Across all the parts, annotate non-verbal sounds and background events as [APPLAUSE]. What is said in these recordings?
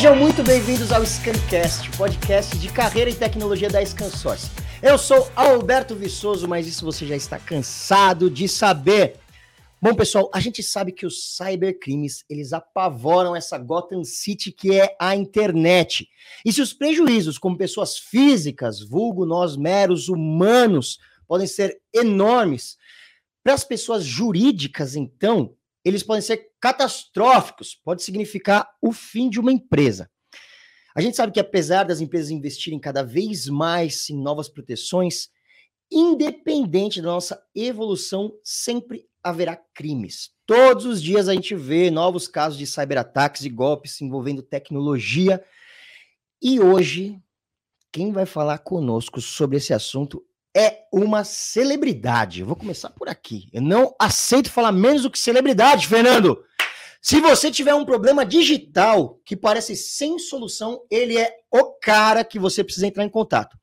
Sejam muito bem-vindos ao Scancast, podcast de carreira e tecnologia da Scansource. Eu sou Alberto Viçoso, mas isso você já está cansado de saber. Bom, pessoal, a gente sabe que os cybercrimes, eles apavoram essa Gotham City que é a internet. E se os prejuízos como pessoas físicas, vulgo nós meros humanos, podem ser enormes, para as pessoas jurídicas, então, eles podem ser catastróficos, pode significar o fim de uma empresa. A gente sabe que apesar das empresas investirem cada vez mais em novas proteções, independente da nossa evolução, sempre haverá crimes. Todos os dias a gente vê novos casos de cyberataques e golpes envolvendo tecnologia. E hoje, quem vai falar conosco sobre esse assunto é uma celebridade. Eu vou começar por aqui. Eu não aceito falar menos do que celebridade, Fernando. Se você tiver um problema digital que parece sem solução, ele é o cara que você precisa entrar em contato.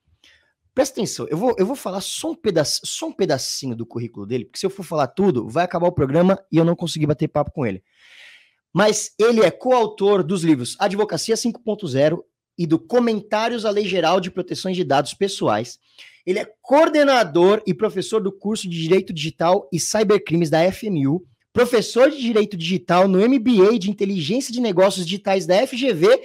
Presta atenção, eu vou, eu vou falar só um, pedaço, só um pedacinho do currículo dele, porque se eu for falar tudo, vai acabar o programa e eu não conseguir bater papo com ele. Mas ele é coautor dos livros Advocacia 5.0 e do Comentários à Lei Geral de Proteções de Dados Pessoais. Ele é coordenador e professor do curso de Direito Digital e Cybercrimes da FMU, professor de Direito Digital no MBA de Inteligência de Negócios Digitais da FGV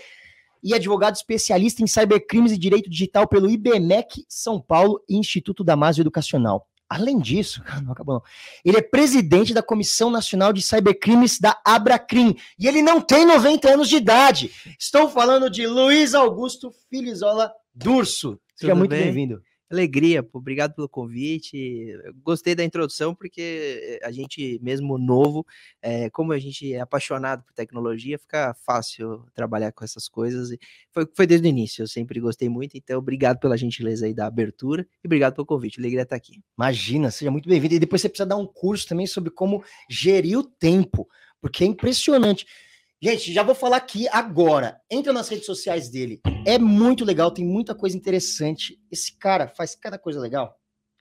e advogado especialista em cybercrimes e direito digital pelo IBMEC São Paulo e Instituto Damásio Educacional. Além disso, [LAUGHS] não acabou não, ele é presidente da Comissão Nacional de Cybercrimes da Abracrim e ele não tem 90 anos de idade. Estou falando de Luiz Augusto Filizola Durso. Seja Tudo muito bem? Alegria, pô, obrigado pelo convite. Gostei da introdução, porque a gente, mesmo novo, é, como a gente é apaixonado por tecnologia, fica fácil trabalhar com essas coisas. Foi, foi desde o início, eu sempre gostei muito. Então, obrigado pela gentileza aí da abertura e obrigado pelo convite. Alegria estar aqui. Imagina, seja muito bem-vindo. E depois você precisa dar um curso também sobre como gerir o tempo, porque é impressionante. Gente, já vou falar aqui agora. Entra nas redes sociais dele. É muito legal, tem muita coisa interessante. Esse cara faz cada coisa legal.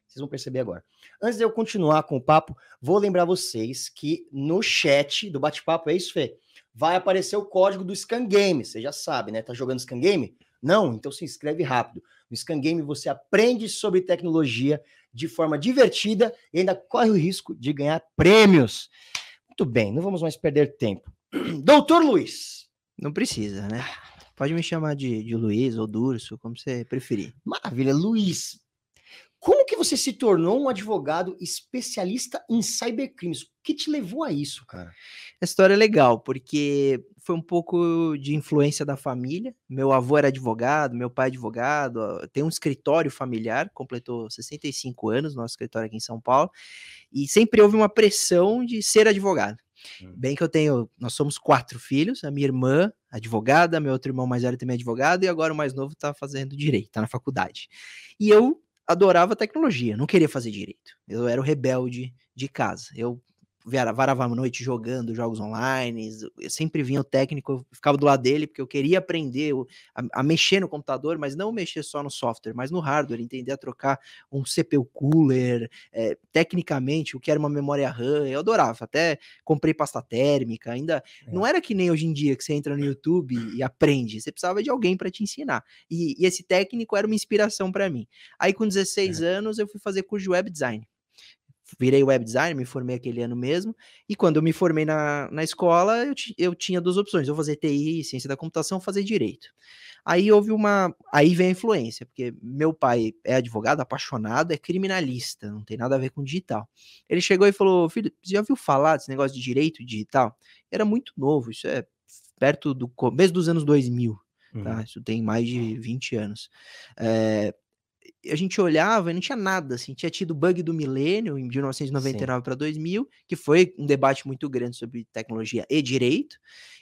Vocês vão perceber agora. Antes de eu continuar com o papo, vou lembrar vocês que no chat do bate-papo, é isso, Fê? Vai aparecer o código do Scan Game. Você já sabe, né? Tá jogando Scan Game? Não? Então se inscreve rápido. No Scan Game você aprende sobre tecnologia de forma divertida e ainda corre o risco de ganhar prêmios. Muito bem, não vamos mais perder tempo. [CLEARS THROAT] Doutor Luiz, Não precisa, né? Pode me chamar de, de Luiz ou Durso, como você preferir. maravilha, Luiz. Como que você se tornou um advogado especialista em cybercrimes? O que te levou a isso, cara? A história é legal, porque foi um pouco de influência da família. Meu avô era advogado, meu pai é advogado, tem um escritório familiar, completou 65 anos, nosso escritório aqui em São Paulo, e sempre houve uma pressão de ser advogado. Hum. Bem que eu tenho, nós somos quatro filhos, a minha irmã, advogada, meu outro irmão mais velho também é advogado, e agora o mais novo tá fazendo direito, tá na faculdade. E eu adorava tecnologia, não queria fazer direito. Eu era o rebelde de casa. Eu varava a noite jogando jogos online, eu sempre vinha o técnico, eu ficava do lado dele, porque eu queria aprender a, a mexer no computador, mas não mexer só no software, mas no hardware, entender a trocar um CPU cooler, eh, tecnicamente, o que era uma memória RAM, eu adorava. Até comprei pasta térmica, ainda. É. Não era que nem hoje em dia que você entra no YouTube e aprende, você precisava de alguém para te ensinar. E, e esse técnico era uma inspiração para mim. Aí, com 16 anos, eu fui fazer curso de web design. Virei web designer, me formei aquele ano mesmo. E quando eu me formei na, na escola, eu, eu tinha duas opções: ou fazer TI, ciência da computação, ou fazer direito. Aí houve uma. Aí vem a influência, porque meu pai é advogado, apaixonado, é criminalista, não tem nada a ver com digital. Ele chegou e falou: Filho, você já ouviu falar desse negócio de direito digital? Era muito novo, isso é perto do começo dos anos 2000 tá? Isso tem mais de 20 anos. Eh, a gente olhava e não tinha nada, assim, tinha tido o bug do milênio em 1999 para 2000, que foi um debate muito grande sobre tecnologia e direito,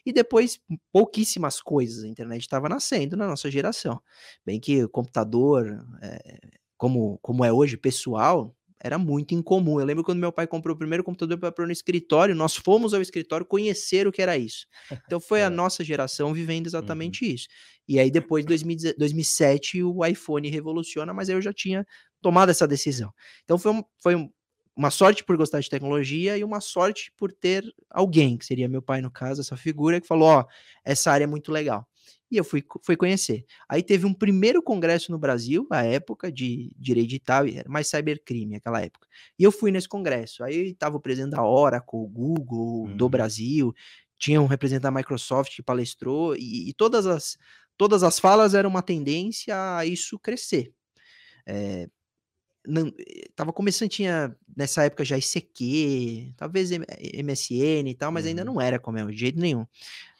e depois pouquíssimas coisas, a internet estava nascendo na nossa geração. Bem que o computador, eh, como, como é hoje, pessoal, era muito incomum. Eu lembro quando meu pai comprou o primeiro computador para pôr no escritório, nós fomos ao escritório conhecer o que era isso. Então foi a [LAUGHS] É. nossa geração vivendo exatamente isso. E aí depois, 2010 2007, o iPhone revoluciona, mas aí eu já tinha tomado essa decisão. Então foi, um- foi um- uma sorte por gostar de tecnologia e uma sorte por ter alguém, que seria meu pai no caso, essa figura, que falou, ó, essa área é muito legal. E eu fui, fui conhecer. Aí teve um primeiro congresso no Brasil, à época, de direito digital, era mais cybercrime naquela época. E eu fui nesse congresso. Aí estava o presidente da Oracle, Google, uhum. do Brasil, tinha um representante da Microsoft que palestrou, e, e, todas, as, todas as falas eram uma tendência a isso crescer. É, não, tava começando, tinha nessa época já ICQ, talvez MSN e tal, mas uhum. ainda não era como é, de jeito nenhum.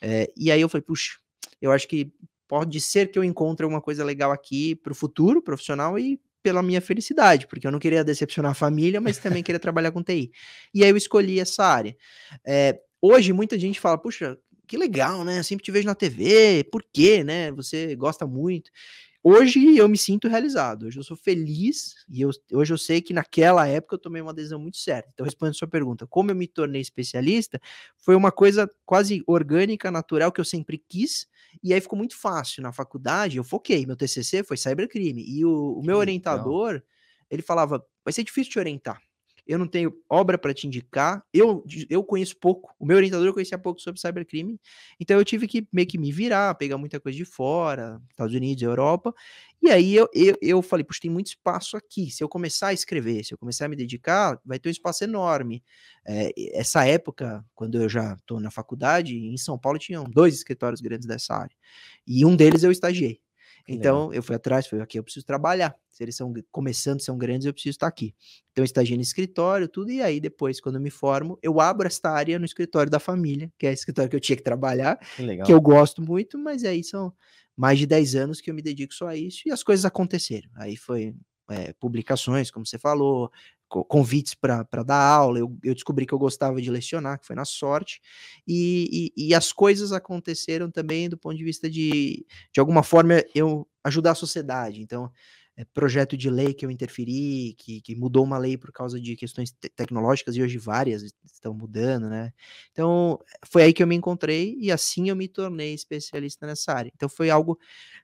É, e aí eu falei, puxa, eu acho que pode ser que eu encontre alguma coisa legal aqui para o futuro profissional e pela minha felicidade, porque eu não queria decepcionar a família, mas também queria trabalhar com TI. E aí eu escolhi essa área. É, hoje muita gente fala, puxa, que legal, né? Eu sempre te vejo na TV, por quê, né? Você gosta muito. Hoje eu me sinto realizado, hoje eu sou feliz e eu, hoje eu sei que naquela época eu tomei uma decisão muito certa. Então, respondendo a sua pergunta, como eu me tornei especialista, foi uma coisa quase orgânica, natural, que eu sempre quis, e aí ficou muito fácil. Na faculdade, eu foquei, meu TCC foi cybercrime, e o, o meu orientador, ele falava, vai ser difícil te orientar, eu não tenho obra para te indicar, eu, eu conheço pouco, o meu orientador conhecia pouco sobre cybercrime, então eu tive que meio que me virar, pegar muita coisa de fora, Estados Unidos, Europa, e aí eu, eu, eu falei, puxa, tem muito espaço aqui, se eu começar a escrever, se eu começar a me dedicar, vai ter um espaço enorme. É, essa época, quando eu já estou na faculdade, em São Paulo tinham dois escritórios grandes dessa área, e um deles eu estagiei. Então, Legal. eu fui atrás, falei, aqui eu preciso trabalhar. Se eles são começando, são grandes, eu preciso estar aqui. Então, eu estagiei no escritório, tudo, e aí depois, quando eu me formo, eu abro esta área no escritório da família, que é o escritório que eu tinha que trabalhar, que, que eu gosto muito, mas aí são mais de 10 anos que eu me dedico só a isso, e as coisas aconteceram. Aí foi é, publicações, como você falou, convites para dar aula, eu, eu, descobri que eu gostava de lecionar, que foi na sorte, e, e, e, as coisas aconteceram também do ponto de vista de, de alguma forma, eu ajudar a sociedade. Então, é, projeto de lei que eu interferi, que, que mudou uma lei por causa de questões te tecnológicas, e hoje várias estão mudando, né? Então, foi aí que eu me encontrei, e assim eu me tornei especialista nessa área. Então, foi algo,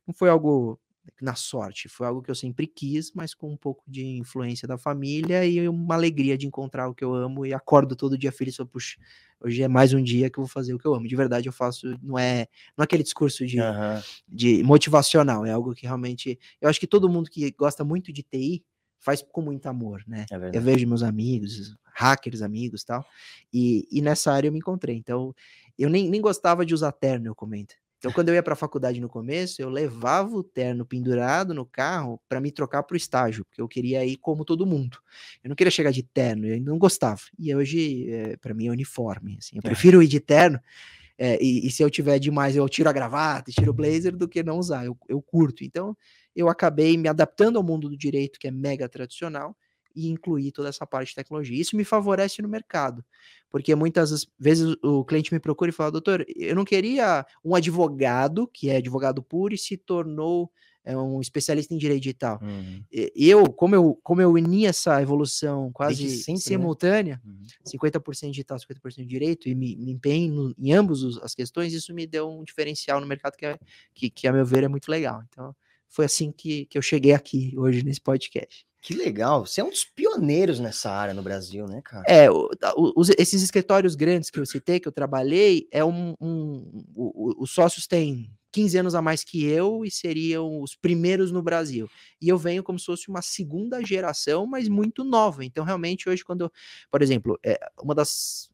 não foi algo na sorte. Foi algo que eu sempre quis, mas com um pouco de influência da família e uma alegria de encontrar o que eu amo e acordo todo dia feliz, sou, puxa, hoje é mais um dia que eu vou fazer o que eu amo. De verdade, eu faço, não é, não é aquele discurso de, uhum. de motivacional, é algo que realmente, eu acho que todo mundo que gosta muito de TI faz com muito amor, né? É eu vejo meus amigos, hackers amigos tal, e, e nessa área eu me encontrei. Então, eu nem, nem gostava de usar terno, eu comento. Então, quando eu ia para a faculdade no começo, eu levava o terno pendurado no carro para me trocar para o estágio, porque eu queria ir como todo mundo. Eu não queria chegar de terno, eu não gostava. E hoje, é, eh, para mim, é uniforme. Assim, eu é. prefiro ir de terno. É, e, e, se eu tiver demais, eu tiro a gravata, tiro o blazer, do que não usar. Eu, eu curto. Então, eu acabei me adaptando ao mundo do direito, que é mega tradicional, e incluir toda essa parte de tecnologia. Isso me favorece no mercado, porque muitas vezes o cliente me procura e fala, doutor, eu não queria um advogado, que é advogado puro, e se tornou é, um especialista em direito digital. Uhum. Eu, como eu, como eu uni essa evolução quase sempre, né? simultânea, né? uhum. 50% digital, 50% de direito, e me, me empenho em ambas as questões, isso me deu um diferencial no mercado que, é, que, que a meu ver, é muito legal. Então, foi assim que, que eu cheguei aqui hoje nesse podcast. Que legal, você é um dos pioneiros nessa área no Brasil, né, cara? É, o, os, esses escritórios grandes que eu citei, que eu trabalhei, é um, um os sócios têm 15 anos a mais que eu e seriam os primeiros no Brasil. E eu venho como se fosse uma segunda geração, mas muito nova. Então, realmente, hoje, quando, eu, por exemplo, é, uma das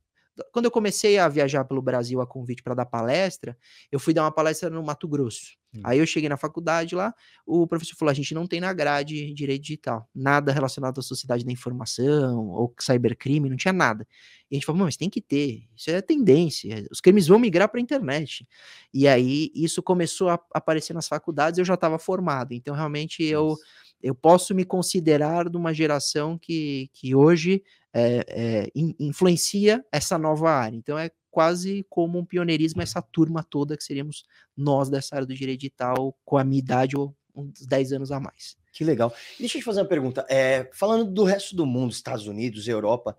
quando eu comecei a viajar pelo Brasil a convite para dar palestra, eu fui dar uma palestra no Mato Grosso. Hum. Aí eu cheguei na faculdade lá, o professor falou: a gente não tem na grade direito digital, nada relacionado à sociedade da informação ou cybercrime, não tinha nada. E a gente falou: mas tem que ter, isso é tendência, os crimes vão migrar para a internet. E aí isso começou a aparecer nas faculdades, eu já estava formado, então realmente eu. Eu posso me considerar de uma geração que, que hoje é, é, in, influencia essa nova área. Então é quase como um pioneirismo essa turma toda que seríamos nós dessa área do direito digital com a minha idade ou uns 10 anos a mais. Que legal. Deixa eu te fazer uma pergunta. É, falando do resto do mundo, Estados Unidos, Europa,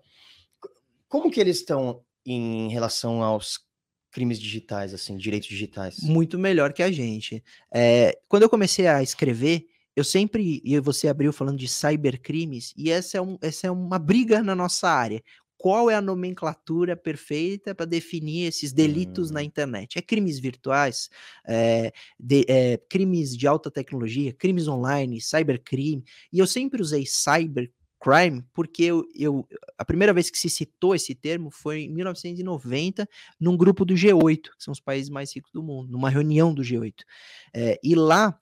como que eles estão em relação aos crimes digitais, assim, direitos digitais? Muito melhor que a gente. É, quando eu comecei a escrever, eu sempre, e você abriu falando de cybercrimes, e essa é, um, essa é uma briga na nossa área. qual é a nomenclatura perfeita para definir esses delitos na Hum. internet. É crimes virtuais, é, de- é, crimes de alta tecnologia, crimes online, cybercrime. E eu sempre usei cybercrime porque eu, eu- a primeira vez que se citou esse termo foi em 1990, num grupo do G8, que são os países mais ricos do mundo, numa reunião do G8. É, e lá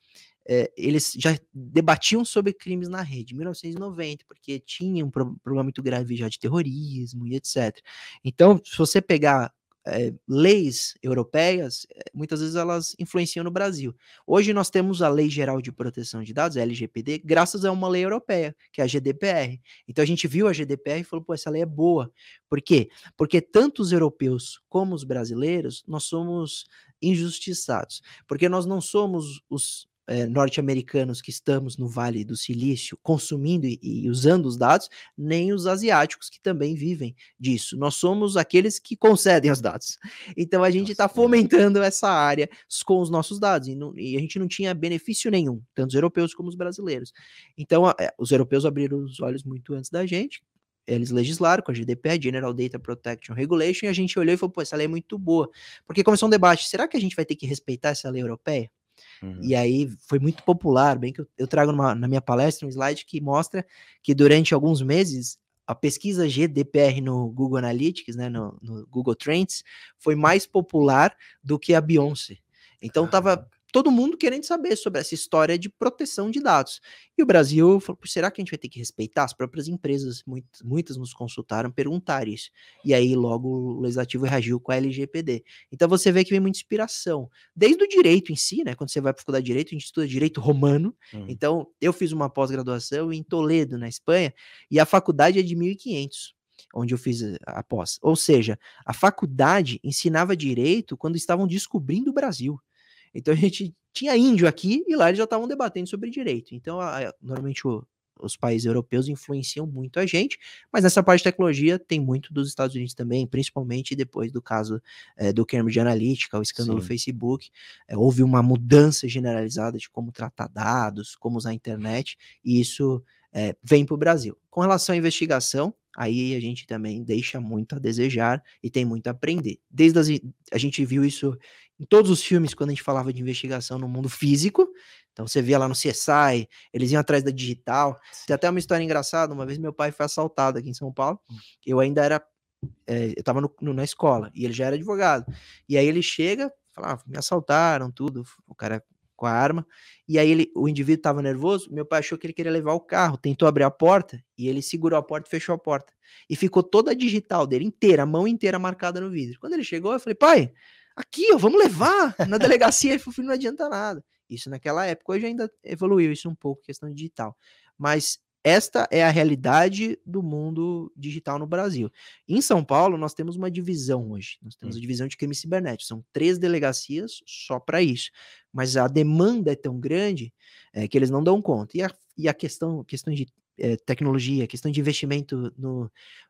é, eles já debatiam sobre crimes na rede, em 1990, porque tinha um pro- problema muito grave já de terrorismo e etc. Então, se você pegar é, leis europeias, é, muitas vezes elas influenciam no Brasil. Hoje nós temos a Lei Geral de Proteção de Dados, a LGPD, graças a uma lei europeia, que é a GDPR. Então a gente viu a GDPR e falou, pô, essa lei é boa. Por quê? Porque tanto os europeus como os brasileiros, nós somos injustiçados. Porque nós não somos os eh, norte-americanos que estamos no Vale do Silício consumindo e, e usando os dados, nem os asiáticos que também vivem disso. Nós somos aqueles que concedem os dados. Então a gente está é. fomentando essa área com os nossos dados e, não- e a gente não tinha benefício nenhum, tanto os europeus como os brasileiros. Então a- eh, os europeus abriram os olhos muito antes da gente. Eles legislaram com a GDPR, General Data Protection Regulation, e a gente olhou e falou, pô, essa lei é muito boa. Porque começou um debate, será que a gente vai ter que respeitar essa lei europeia? Uhum. E aí foi muito popular, bem que eu, eu trago numa- na minha palestra um slide que mostra que durante alguns meses a pesquisa GDPR no Google Analytics, né, no, no Google Trends, foi mais popular do que a Beyoncé. Então tava todo mundo querendo saber sobre essa história de proteção de dados. E o Brasil falou, "Pô, será que a gente vai ter que respeitar? As próprias empresas, muitas, muitas nos consultaram, perguntaram isso. E aí logo o legislativo reagiu com a LGPD. Então você vê que vem muita inspiração. Desde o direito em si, né? Quando você vai para faculdade de direito, a gente estuda direito romano. Uhum. Então, eu fiz uma pós-graduação em Toledo, na Espanha, e a faculdade é de 1500, onde eu fiz a pós. Ou seja, a faculdade ensinava direito quando estavam descobrindo o Brasil. Então a gente tinha índio aqui e lá eles já estavam debatendo sobre direito. Então, a- a- normalmente o- os países europeus influenciam muito a gente, mas nessa parte de tecnologia tem muito dos Estados Unidos também, principalmente depois do caso eh, do Cambridge Analytica, o escândalo do Sim. Facebook. Eh, houve uma mudança generalizada de como tratar dados, como usar a internet, e isso eh, vem para o Brasil. Com relação à investigação, aí a gente também deixa muito a desejar e tem muito a aprender. Desde as, a gente viu isso em todos os filmes quando a gente falava de investigação no mundo físico. Então você via lá no CSI, eles iam atrás da digital. Tem até uma história engraçada. Uma vez meu pai foi assaltado aqui em São Paulo. Eu ainda era. eh, eu tava no- no- na escola e ele já era advogado. E aí ele chega, fala, ah, me assaltaram, tudo. O cara com a arma. E aí ele, o indivíduo tava nervoso. Meu pai achou que ele queria levar o carro, tentou abrir a porta e ele segurou a porta e fechou a porta. E ficou toda a digital dele inteira, a mão inteira marcada no vidro. Quando ele chegou, eu falei, pai, aqui, ó, vamos levar na delegacia. Ele falou, filho, não adianta nada. Isso naquela época, hoje ainda evoluiu isso um pouco, questão digital. Mas esta é a realidade do mundo digital no Brasil. Em São Paulo, nós temos uma divisão hoje. Nós temos Hum. a divisão de crime cibernético. São três delegacias só para isso. Mas a demanda é tão grande eh, que eles não dão conta. E a, e a questão, questão de eh, tecnologia, questão de investimento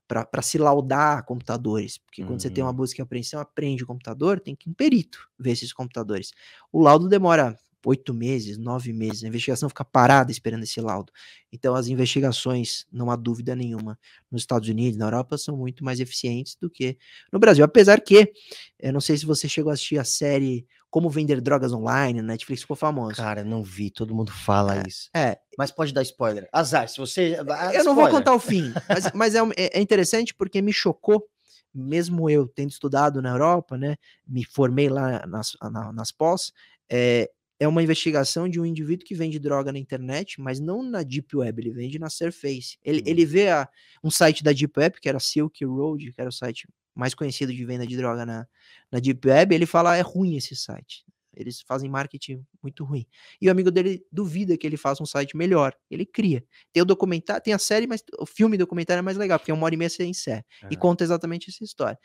para se laudar computadores. Porque quando você tem uma Uhum. busca e apreensão, aprende o computador, tem que um perito ver esses computadores. O laudo demora oito meses, nove meses. A investigação fica parada esperando esse laudo. Então, as investigações, não há dúvida nenhuma, nos Estados Unidos, na Europa, são muito mais eficientes do que no Brasil. Apesar que, eu não sei se você chegou a assistir a série Como Vender Drogas Online, na Netflix ficou famoso. Cara, não vi, todo mundo fala É, isso. É, Mas pode dar spoiler. Azar, se você. eu não vou spoiler. contar o fim, mas, mas é, é- é interessante porque me chocou, mesmo eu tendo estudado na Europa, né? Me formei lá nas, na- nas pós, é, é uma investigação de um indivíduo que vende droga na internet, mas não na Deep Web, ele vende na Surface. Ele, ele vê a- um site da Deep Web, que era Silk Road, que era o site mais conhecido de venda de droga na, na Deep Web, ele fala, é ruim esse site. Eles fazem marketing muito ruim. E o amigo dele duvida que ele faça um site melhor. Ele cria. Tem o documentário, tem a série, mas o filme documentário é mais legal, porque é uma hora e meia você encerra. E Ah. conta exatamente essa história.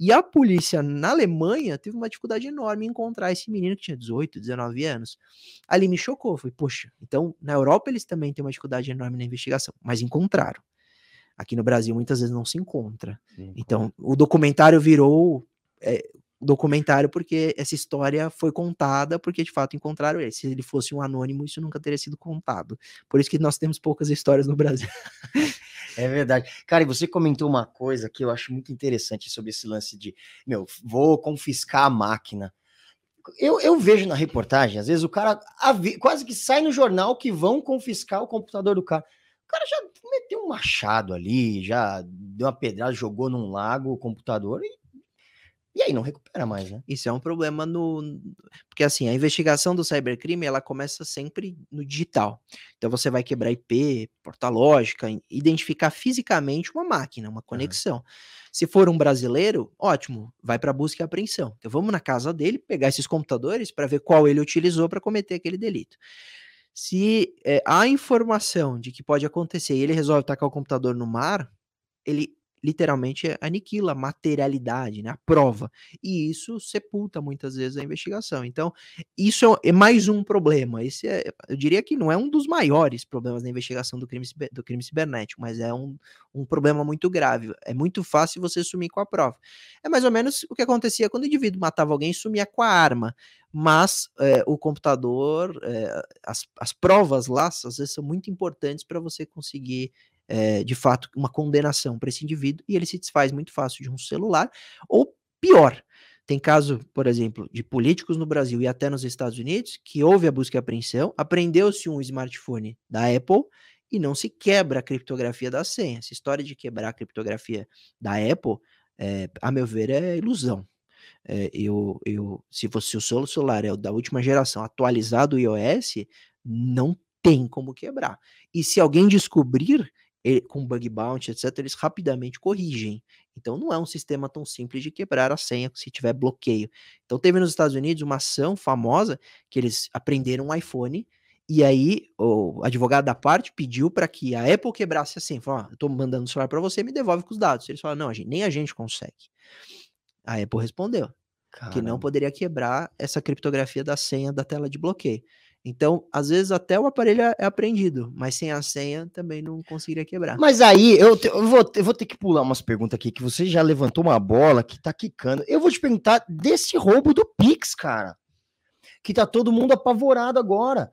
E a polícia na Alemanha teve uma dificuldade enorme em encontrar esse menino que tinha 18, 19 anos. Ali me chocou. Falei, poxa, então na Europa eles também têm uma dificuldade enorme na investigação, mas encontraram. Aqui no Brasil muitas vezes não se encontra. Sim. Então, o documentário virou é, documentário porque essa história foi contada porque de fato encontraram ele. Se ele fosse um anônimo, isso nunca teria sido contado. Por isso que nós temos poucas histórias no Brasil. [LAUGHS] É verdade. Cara, e você comentou uma coisa que eu acho muito interessante sobre esse lance de, meu, vou confiscar a máquina. Eu, eu vejo na reportagem, às vezes o cara quase que sai no jornal que vão confiscar o computador do cara. O cara já meteu um machado ali, já deu uma pedrada, jogou num lago o computador e e aí não recupera mais, né? Isso é um problema no. Porque assim, a investigação do cybercrime ela começa sempre no digital. Então você vai quebrar IP, porta lógica, identificar fisicamente uma máquina, uma conexão. Uhum. Se for um brasileiro, ótimo, vai para busca e apreensão. Então vamos na casa dele, pegar esses computadores para ver qual ele utilizou para cometer aquele delito. Se é, há informação de que pode acontecer e ele resolve tacar o computador no mar, ele literalmente aniquila a materialidade, né, a prova. E isso sepulta muitas vezes a investigação. Então, isso é, mais um problema. Esse é, eu diria que não é um dos maiores problemas da investigação do crime, do crime cibernético, mas é um, um problema muito grave. É muito fácil você sumir com a prova. É mais ou menos o que acontecia quando o indivíduo matava alguém e sumia com a arma. Mas é, o computador, é, as, as provas lá, às vezes são muito importantes para você conseguir é, de fato, uma condenação para esse indivíduo e ele se desfaz muito fácil de um celular, ou pior, tem caso, por exemplo, de políticos no Brasil e até nos Estados Unidos que houve a busca e apreensão, apreendeu-se um smartphone da Apple e não se quebra a criptografia da senha. Essa história de quebrar a criptografia da Apple, é, a meu ver, é ilusão. É, eu, eu, se você o seu celular é o da última geração, atualizado o iOS, não tem como quebrar. E se alguém descobrir, com bug bounty, etc., eles rapidamente corrigem. Então não é um sistema tão simples de quebrar a senha se tiver bloqueio. Então teve nos Estados Unidos uma ação famosa que eles aprenderam um iPhone e aí o advogado da parte pediu para que a Apple quebrasse a senha. Falou, oh, eu tô mandando o celular para você, me devolve com os dados. Eles falaram, não, a gente, nem a gente consegue. A Apple respondeu Caramba. que não poderia quebrar essa criptografia da senha da tela de bloqueio. Então, às vezes até o aparelho é, é apreendido, mas sem a senha também não conseguiria quebrar. Mas aí, eu, te, eu, vou, eu vou ter que pular umas perguntas aqui, que você já levantou uma bola que tá quicando. Eu vou te perguntar desse roubo do Pix, cara. Que tá todo mundo apavorado agora.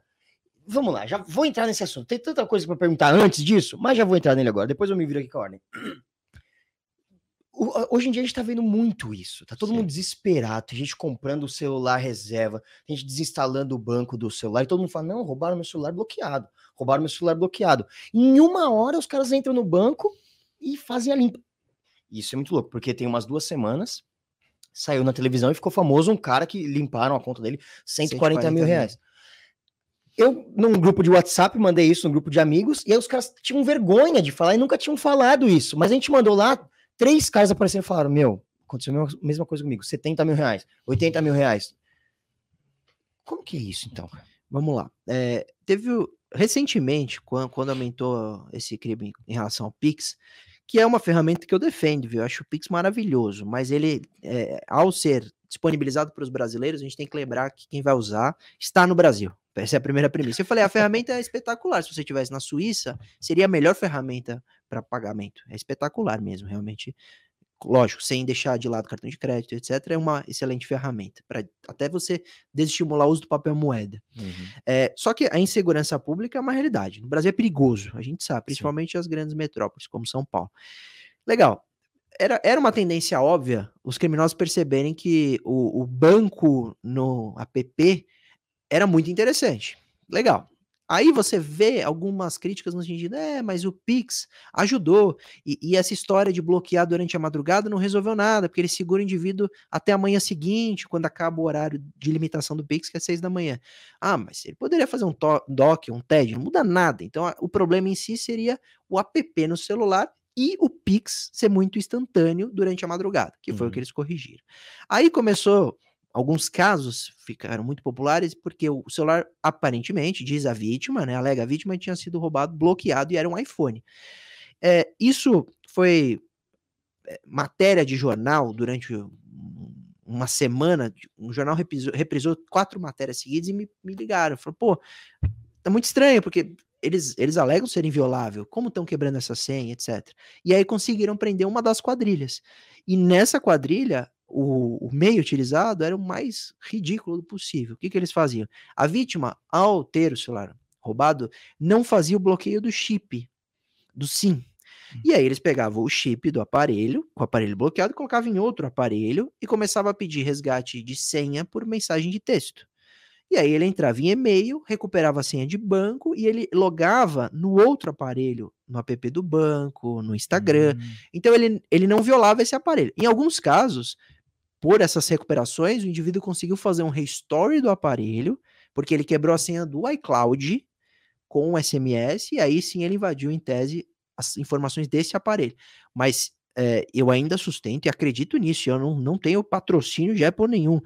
Vamos lá, já vou entrar nesse assunto. Tem tanta coisa para perguntar antes disso, mas já vou entrar nele agora. Depois eu me viro aqui com a ordem hoje em dia a gente tá vendo muito isso. Tá todo Sim. mundo desesperado, tem gente comprando o celular reserva, tem gente desinstalando o banco do celular, e todo mundo fala: não, roubaram meu celular bloqueado, roubaram meu celular bloqueado. Em uma hora os caras entram no banco e fazem a limpa. Isso é muito louco, porque tem umas duas semanas, saiu na televisão e ficou famoso um cara que limparam a conta dele 140, 140 mil reais. Eu, num grupo de WhatsApp, mandei isso num grupo de amigos, e aí os caras tinham vergonha de falar e nunca tinham falado isso. Mas a gente mandou lá, Três caras apareceram e falaram: Meu, aconteceu a mesma coisa comigo, 70 mil reais, 80 mil reais. Como que é isso, então? Vamos lá. É, teve recentemente, quando, quando aumentou esse crime em relação ao Pix, que é uma ferramenta que eu defendo, viu? Eu acho o Pix maravilhoso, mas ele, é, ao ser disponibilizado para os brasileiros, a gente tem que lembrar que quem vai usar está no Brasil. Essa é a primeira premissa. Eu falei, a ferramenta é espetacular. Se você estivesse na Suíça, seria a melhor ferramenta para pagamento. É espetacular mesmo, realmente. Lógico, sem deixar de lado cartão de crédito, etc., é uma excelente ferramenta para até você desestimular o uso do papel moeda. Uhum. É, só que a insegurança pública é uma realidade. No Brasil é perigoso, a gente sabe, principalmente Sim. as grandes metrópoles, como São Paulo. Legal. Era, era uma tendência óbvia os criminosos perceberem que o, o banco no app era muito interessante. Legal. Aí você vê algumas críticas no sentido, é, mas o Pix ajudou, e, e, essa história de bloquear durante a madrugada não resolveu nada, porque ele segura o indivíduo até a manhã seguinte, quando acaba o horário de limitação do Pix, que é seis da manhã. Ah, mas ele poderia fazer um DOC, um TED, não muda nada. Então a, o problema em si seria o app no celular e o Pix ser muito instantâneo durante a madrugada, que foi uhum. o que uhum. eles corrigiram. Aí começou alguns casos ficaram muito populares porque o celular, aparentemente, diz a vítima, né, alega a vítima, tinha sido roubado, bloqueado e era um iPhone. É, isso foi é, matéria de jornal durante uma semana, um jornal reprisou, reprisou quatro matérias seguidas e me, me ligaram. Falaram, pô, tá muito estranho, porque eles, eles alegam ser inviolável, como estão quebrando essa senha, etc. E aí conseguiram prender uma das quadrilhas. E nessa quadrilha, o, o, meio utilizado era o mais ridículo possível. O que, que eles faziam? A vítima, ao ter o celular roubado, não fazia o bloqueio do chip, do SIM. Hum. E aí eles pegavam o chip do aparelho, com o aparelho bloqueado, colocavam em outro aparelho e começava a pedir resgate de senha por mensagem de texto. E aí ele entrava em e-mail, recuperava a senha de banco e ele logava no outro aparelho, no app do banco, no Instagram. Hum. Então ele, ele não violava esse aparelho. Em alguns casos, por essas recuperações, o indivíduo conseguiu fazer um restore do aparelho, porque ele quebrou a senha do iCloud com o SMS, e aí sim ele invadiu, em tese, as informações desse aparelho. Mas é, eu ainda sustento e acredito nisso, eu não, não tenho patrocínio de Apple nenhum,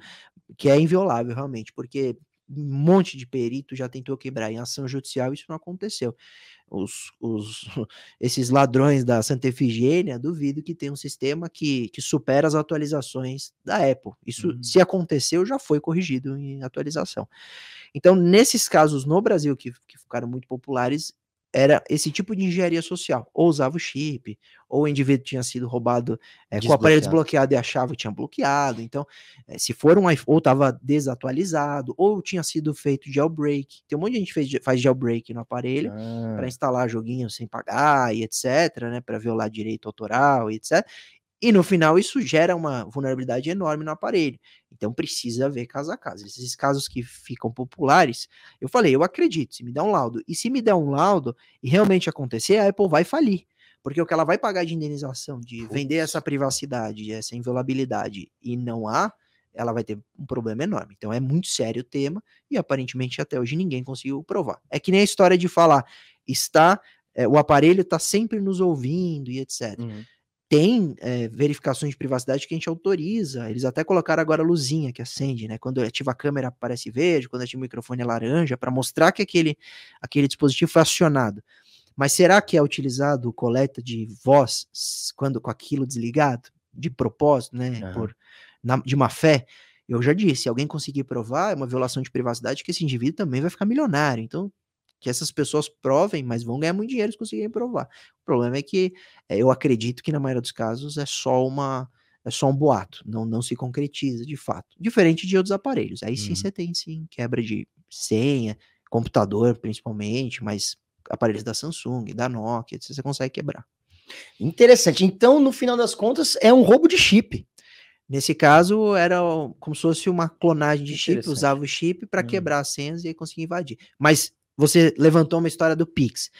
que é inviolável realmente, porque um monte de perito já tentou quebrar em ação judicial, isso não aconteceu. Os, os, [LAUGHS] esses ladrões da Santa Efigênia, duvido que tenha um sistema que, que supera as atualizações da Apple. Isso, uhum. se aconteceu, já foi corrigido em atualização. Então, nesses casos no Brasil que, que ficaram muito populares, era esse tipo de engenharia social. Ou usava o chip, ou o indivíduo tinha sido roubado é, com o aparelho desbloqueado e achava que tinha bloqueado. Então, é, se for um iPhone, ou estava desatualizado, ou tinha sido feito jailbreak. Tem um monte de gente que fez, faz jailbreak no aparelho ah. para instalar joguinho sem pagar e etc, né, para violar direito autoral e etc. E no final isso gera uma vulnerabilidade enorme no aparelho. Então precisa ver caso a caso. Esses casos que ficam populares, eu falei, eu acredito, se me der um laudo. E se me der um laudo e realmente acontecer, a Apple vai falir. Porque o que ela vai pagar de indenização, de vender essa privacidade, essa inviolabilidade e não há, ela vai ter um problema enorme. Então é muito sério o tema e aparentemente até hoje ninguém conseguiu provar. É que nem a história de falar, está, é, o aparelho está sempre nos ouvindo e etc. Uhum tem é, verificações de privacidade que a gente autoriza. Eles até colocaram agora a luzinha que acende, né? Quando ativa a câmera aparece verde, quando ativa o microfone é laranja, para mostrar que aquele, aquele dispositivo foi acionado. Mas será que é utilizado coleta de voz quando com aquilo desligado? De propósito, né? Uhum. Por, na, de má fé? Eu já disse, se alguém conseguir provar, é uma violação de privacidade que esse indivíduo também vai ficar milionário. Então, que essas pessoas provem, mas vão ganhar muito dinheiro se conseguirem provar. O problema é que é, eu acredito que na maioria dos casos é só uma é só um boato, não, não se concretiza de fato. Diferente de outros aparelhos. Aí sim uhum. você tem sim quebra de senha, computador principalmente, mas aparelhos da Samsung, da Nokia, você consegue quebrar. Interessante. Então, no final das contas, é um roubo de chip. Nesse caso, era como se fosse uma clonagem de chip, usava o chip para hum. quebrar as senhas e conseguir invadir. Mas você levantou uma história do Pix.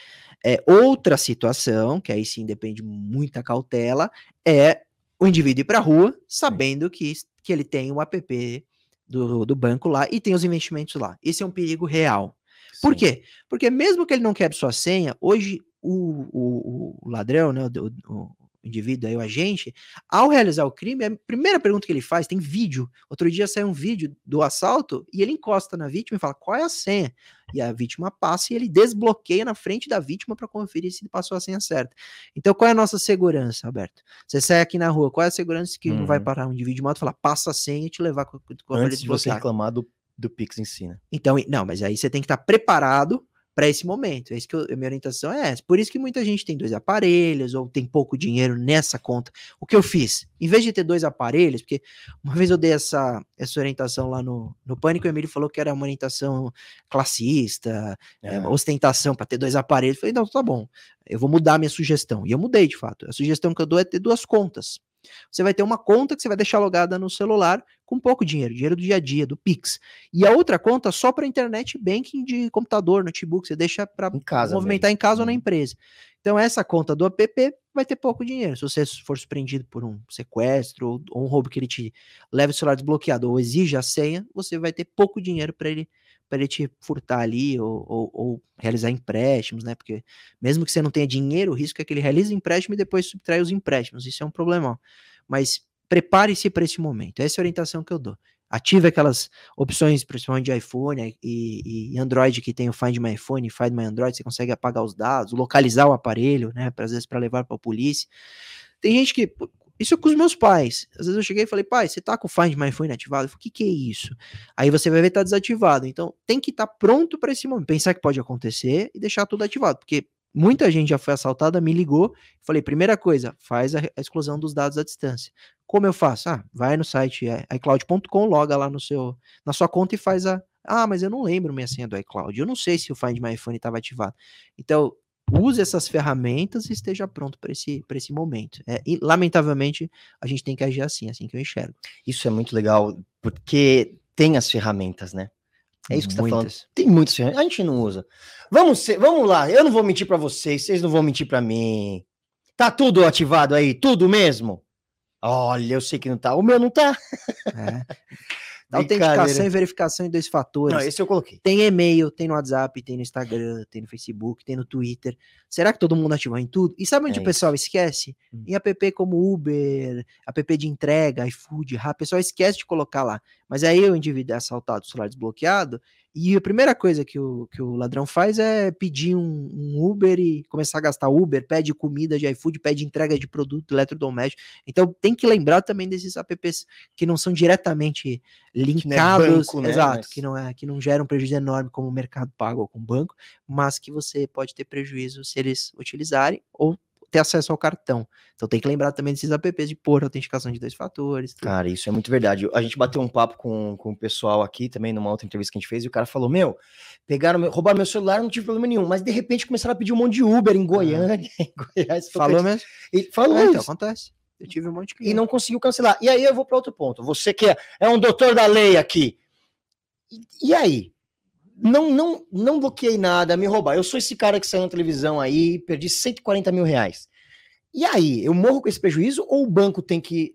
É, outra situação, que aí sim depende muita cautela, é o indivíduo ir para a rua sabendo que, que ele tem o app do, do banco lá e tem os investimentos lá. Esse é um perigo real. Sim. Por quê? Porque mesmo que ele não quebre sua senha, hoje o, o, o ladrão, né, o, o, indivíduo, aí o agente, ao realizar o crime, a primeira pergunta que ele faz, tem vídeo. Outro dia saiu um vídeo do assalto e ele encosta na vítima e fala: qual é a senha? E a vítima passa e ele desbloqueia na frente da vítima para conferir se ele passou a senha certa. Então, qual é a nossa segurança, Alberto? Você sai aqui na rua, qual é a segurança que uhum. não vai parar um indivíduo de moto e falar, passa a senha e te levar com, com Antes de você reclamar do, do Pix em si, né? Então, não, mas aí você tem que estar tá preparado para esse momento. É isso que eu, a minha orientação é essa. Por isso que muita gente tem dois aparelhos ou tem pouco dinheiro nessa conta. O que eu fiz? Em vez de ter dois aparelhos, porque uma vez eu dei essa, essa orientação lá no, no Pânico, o Emílio falou que era uma orientação classista, é. É, ostentação para ter dois aparelhos. Eu falei, não, tá bom, eu vou mudar a minha sugestão. E eu mudei, de fato. A sugestão que eu dou é ter duas contas. Você vai ter uma conta que você vai deixar logada no celular com pouco dinheiro, dinheiro do dia a dia, do Pix. E a outra conta só para internet banking de computador, notebook, você deixa para movimentar mesmo. em casa ou na uhum. empresa. Então essa conta do app vai ter pouco dinheiro. Se você for surpreendido por um sequestro ou, ou um roubo que ele te leve o celular desbloqueado ou exige a senha, você vai ter pouco dinheiro para ele para ele te furtar ali ou, ou, ou, realizar empréstimos, né? Porque mesmo que você não tenha dinheiro, o risco é que ele realize empréstimo e depois subtrai os empréstimos. Isso é um problemão. Mas prepare-se para esse momento. Essa é a orientação que eu dou. Ative aquelas opções, principalmente de iPhone e, e Android que tem o Find My iPhone, Find My Android, você consegue apagar os dados, localizar o aparelho, né? Às vezes para levar para a polícia. Tem gente que isso com os meus pais. Às vezes eu cheguei e falei, pai, você tá com o Find My Phone ativado? Eu falei, o que, que é isso? Aí você vai ver tá desativado. Então tem que estar tá pronto para esse momento, pensar que pode acontecer e deixar tudo ativado, porque muita gente já foi assaltada, me ligou. Falei, primeira coisa, faz a, a exclusão dos dados à distância. Como eu faço? Ah, vai no site é, iCloud.com, loga lá no seu, na sua conta e faz a. Ah, mas eu não lembro minha senha do iCloud. Eu não sei se o Find My iPhone estava ativado. Então, use essas ferramentas e esteja pronto para esse, esse momento. É, e, lamentavelmente, a gente tem que agir assim, assim que eu enxergo. Isso é muito legal, porque tem as ferramentas, né? É isso que você tá falando. Tem muitas ferramentas. A gente não usa. Vamos, ser, vamos lá. Eu não vou mentir para vocês, vocês não vão mentir para mim. Tá tudo ativado aí? Tudo mesmo? Olha, eu sei que não tá. O meu não tá. É. [LAUGHS] Autenticação e verificação em dois fatores. Não, esse eu coloquei. Tem e-mail, tem no WhatsApp, tem no Instagram, tem no Facebook, tem no Twitter. Será que todo mundo ativou em tudo? E sabe onde é o pessoal esquece? Hum. Em app como Uber, app de entrega, iFood, o pessoal esquece de colocar lá. Mas aí o indivíduo é assaltado, o celular desbloqueado, e a primeira coisa que o, que o ladrão faz é pedir um, um, Uber e começar a gastar Uber, pede comida de iFood, pede entrega de produto eletrodoméstico. Então tem que lembrar também desses apps que não são diretamente linkados, que é banco, né? exato, mas... que não é que não geram prejuízo enorme como o mercado pago ou com o banco, mas que você pode ter prejuízo se eles utilizarem ou ter acesso ao cartão. Então tem que lembrar também desses apps de pôr autenticação de dois fatores. Tudo. Cara, isso é muito verdade. A gente bateu um papo com, com o pessoal aqui também, numa outra entrevista que a gente fez, e o cara falou: Meu, pegaram, meu, roubaram meu celular, não tive problema nenhum, mas de repente começaram a pedir um monte de Uber em Goiânia, ah. [LAUGHS] em Goiás. Falou mesmo? E falou é, então. Então, acontece. Eu tive um monte de cliente. E não conseguiu cancelar. E aí eu vou para outro ponto. Você que é, é um doutor da lei aqui. E, e aí? Não, não, não bloqueei nada, me roubar. Eu sou esse cara que saiu na televisão aí, perdi 140 mil reais. E aí, eu morro com esse prejuízo ou o banco tem que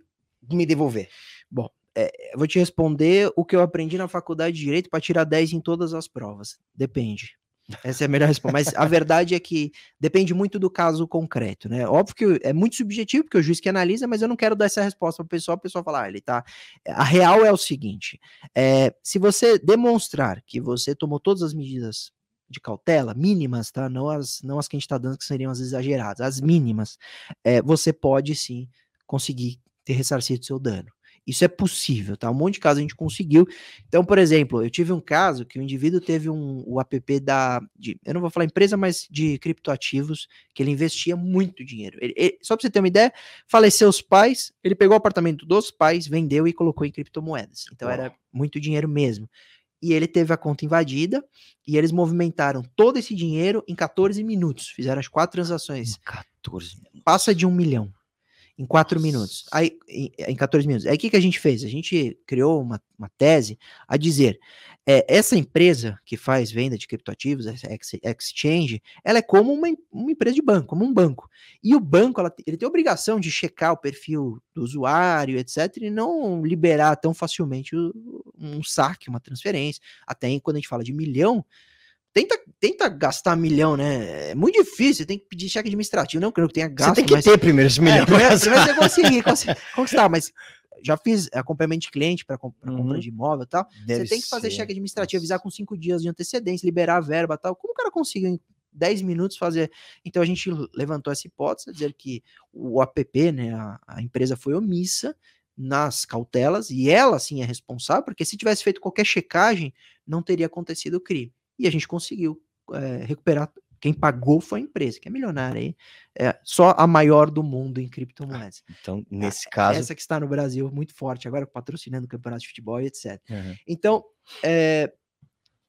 me devolver? Bom, é, vou te responder o que eu aprendi na faculdade de Direito para tirar 10 em todas as provas. Depende. Essa é a melhor resposta. Mas a verdade é que depende muito do caso concreto, né? Óbvio que é muito subjetivo, porque o juiz que analisa, mas eu não quero dar essa resposta para o pessoal, o pessoal falar, ah, ele tá. A real é o seguinte: é, se você demonstrar que você tomou todas as medidas de cautela, mínimas, tá? Não as, não as que a gente está dando que seriam as exageradas, as mínimas, é, você pode sim conseguir ter ressarcido seu dano. Isso é possível, tá? Um monte de casos a gente conseguiu. Então, por exemplo, eu tive um caso que o indivíduo teve um, o app da, de, eu não vou falar empresa, mas de criptoativos, que ele investia muito dinheiro. Ele, ele, só para você ter uma ideia, faleceu os pais, ele pegou o apartamento dos pais, vendeu e colocou em criptomoedas. Então, era muito dinheiro mesmo e ele teve a conta invadida e eles movimentaram todo esse dinheiro em 14 minutos. Fizeram as quatro transações. 14 Passa de um milhão em 4 minutos. Aí, em, em 14 minutos. Aí o que, que a gente fez? A gente criou uma, uma tese a dizer: é, essa empresa que faz venda de criptoativos, exchange, ela é como uma, uma empresa de banco, como um banco. E o banco ela, ele tem a obrigação de checar o perfil do usuário, etc., e não liberar tão facilmente um saque, uma transferência. Até quando a gente fala de milhão, tenta, tenta gastar milhão, né? É muito difícil, tem que pedir cheque administrativo. Não creio que tenha gasto. Você tem que mas... ter primeiro esse milhão. É, primeiro, [LAUGHS] primeiro você conseguir, conseguir conquistar, mas já fiz acompanhamento de cliente para comp uhum. compra de imóvel e tal. Deve você tem que fazer ser. cheque administrativo, avisar com cinco dias de antecedência, liberar a verba e tal. Como o cara conseguiu em 10 minutos fazer? Então a gente levantou essa hipótese, dizer que o app, né, a, a empresa foi omissa nas cautelas e ela sim é responsável, porque se tivesse feito qualquer checagem, não teria acontecido o crime e a gente conseguiu é, recuperar. Quem pagou foi a empresa, que é milionária aí, é só a maior do mundo em criptomoedas. Então, nesse caso. Essa que está no Brasil muito forte, agora patrocinando o campeonato de futebol e etc. Uhum. Então, é,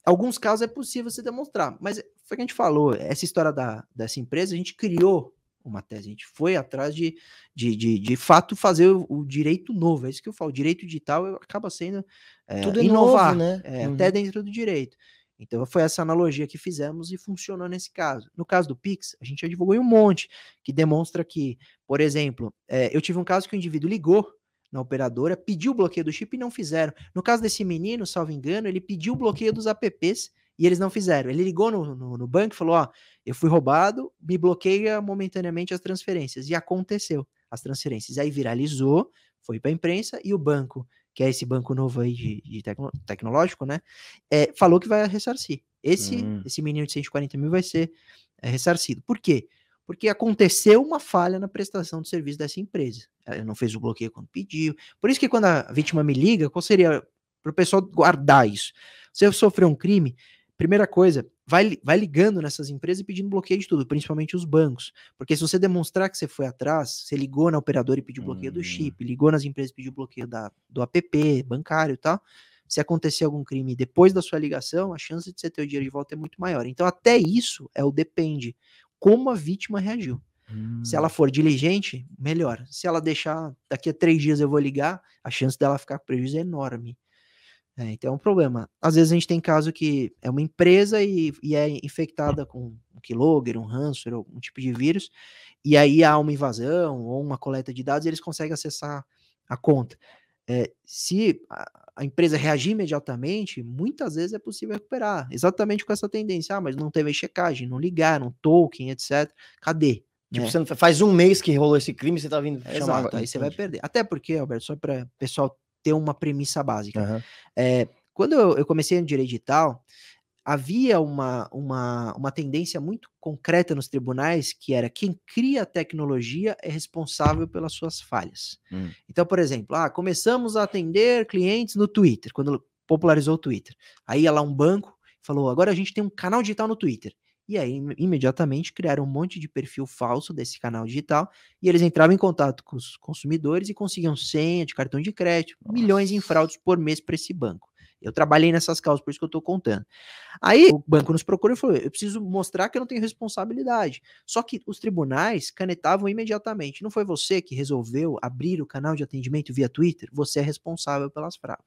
alguns casos é possível você demonstrar, mas foi o que a gente falou, essa história da, dessa empresa, a gente criou uma tese, a gente foi atrás de, de, de, de fato fazer o, o, direito novo, é isso que eu falo, o direito digital acaba sendo é, Tudo inovar, novo, né? É, uhum. até dentro do direito. Então foi essa analogia que fizemos e funcionou nesse caso. No caso do Pix, a gente já divulgou um monte que demonstra que, por exemplo, é, eu tive um caso que o indivíduo ligou na operadora, pediu o bloqueio do chip e não fizeram. No caso desse menino, salvo engano, ele pediu o bloqueio dos apps e eles não fizeram. Ele ligou no, no, no banco e falou: Ó, eu fui roubado, me bloqueia momentaneamente as transferências. E aconteceu as transferências. Aí viralizou, foi para a imprensa e o banco que é esse banco novo aí de, de tecno, tecnológico, né? É, falou que vai ressarcir. Esse, hum. esse menino de 140 mil vai ser é, ressarcido. Por quê? Porque aconteceu uma falha na prestação de serviço dessa empresa. Ela não fez o bloqueio quando pediu. Por isso que quando a vítima me liga, qual seria para o pessoal guardar isso? Se eu sofrer um crime, primeira coisa, vai, vai ligando nessas empresas e pedindo bloqueio de tudo, principalmente os bancos. Porque se você demonstrar que você foi atrás, você ligou na operadora e pediu bloqueio do Hum. chip, ligou nas empresas e pediu bloqueio da, do app bancário e tal, se acontecer algum crime depois da sua ligação, a chance de você ter o dinheiro de volta é muito maior. Então, até isso é o depende. Como a vítima reagiu. Se Hum. ela for diligente, melhor. Se ela deixar, daqui a três dias eu vou ligar, a chance dela ficar com prejuízo é enorme. É, então é um problema. Às vezes a gente tem caso que é uma empresa e, e é infectada com um keylogger, um ransomware, algum tipo de vírus, e aí há uma invasão ou uma coleta de dados e eles conseguem acessar a conta. É, se a, a empresa reagir imediatamente, muitas vezes é possível recuperar. Exatamente com essa tendência. Ah, mas não teve checagem, não ligaram, token, etc. Cadê? Tipo, não- faz um mês que rolou esse crime, você tá vindo chamar Exato, agora. aí você vai perder. Até porque, Alberto, só para o pessoal ter uma premissa básica. Aham. É, quando eu, eu comecei no direito digital, havia uma, uma, uma tendência muito concreta nos tribunais que era quem cria a tecnologia é responsável pelas suas falhas. Hum. Então, por exemplo, ah, começamos a atender clientes no Twitter, quando popularizou o Twitter. Aí ia lá um banco e falou: agora a gente tem um canal digital no Twitter. E aí, im- imediatamente, criaram um monte de perfil falso desse canal digital e eles entravam em contato com os consumidores e conseguiam senha de cartão de crédito, milhões em Nossa. fraudes por mês para esse banco. Eu trabalhei nessas causas, por isso que eu estou contando. Aí o banco nos procurou e falou: eu preciso mostrar que eu não tenho responsabilidade. Só que os tribunais canetavam imediatamente. Não foi você que resolveu abrir o canal de atendimento via Twitter? Você é responsável pelas fraudes.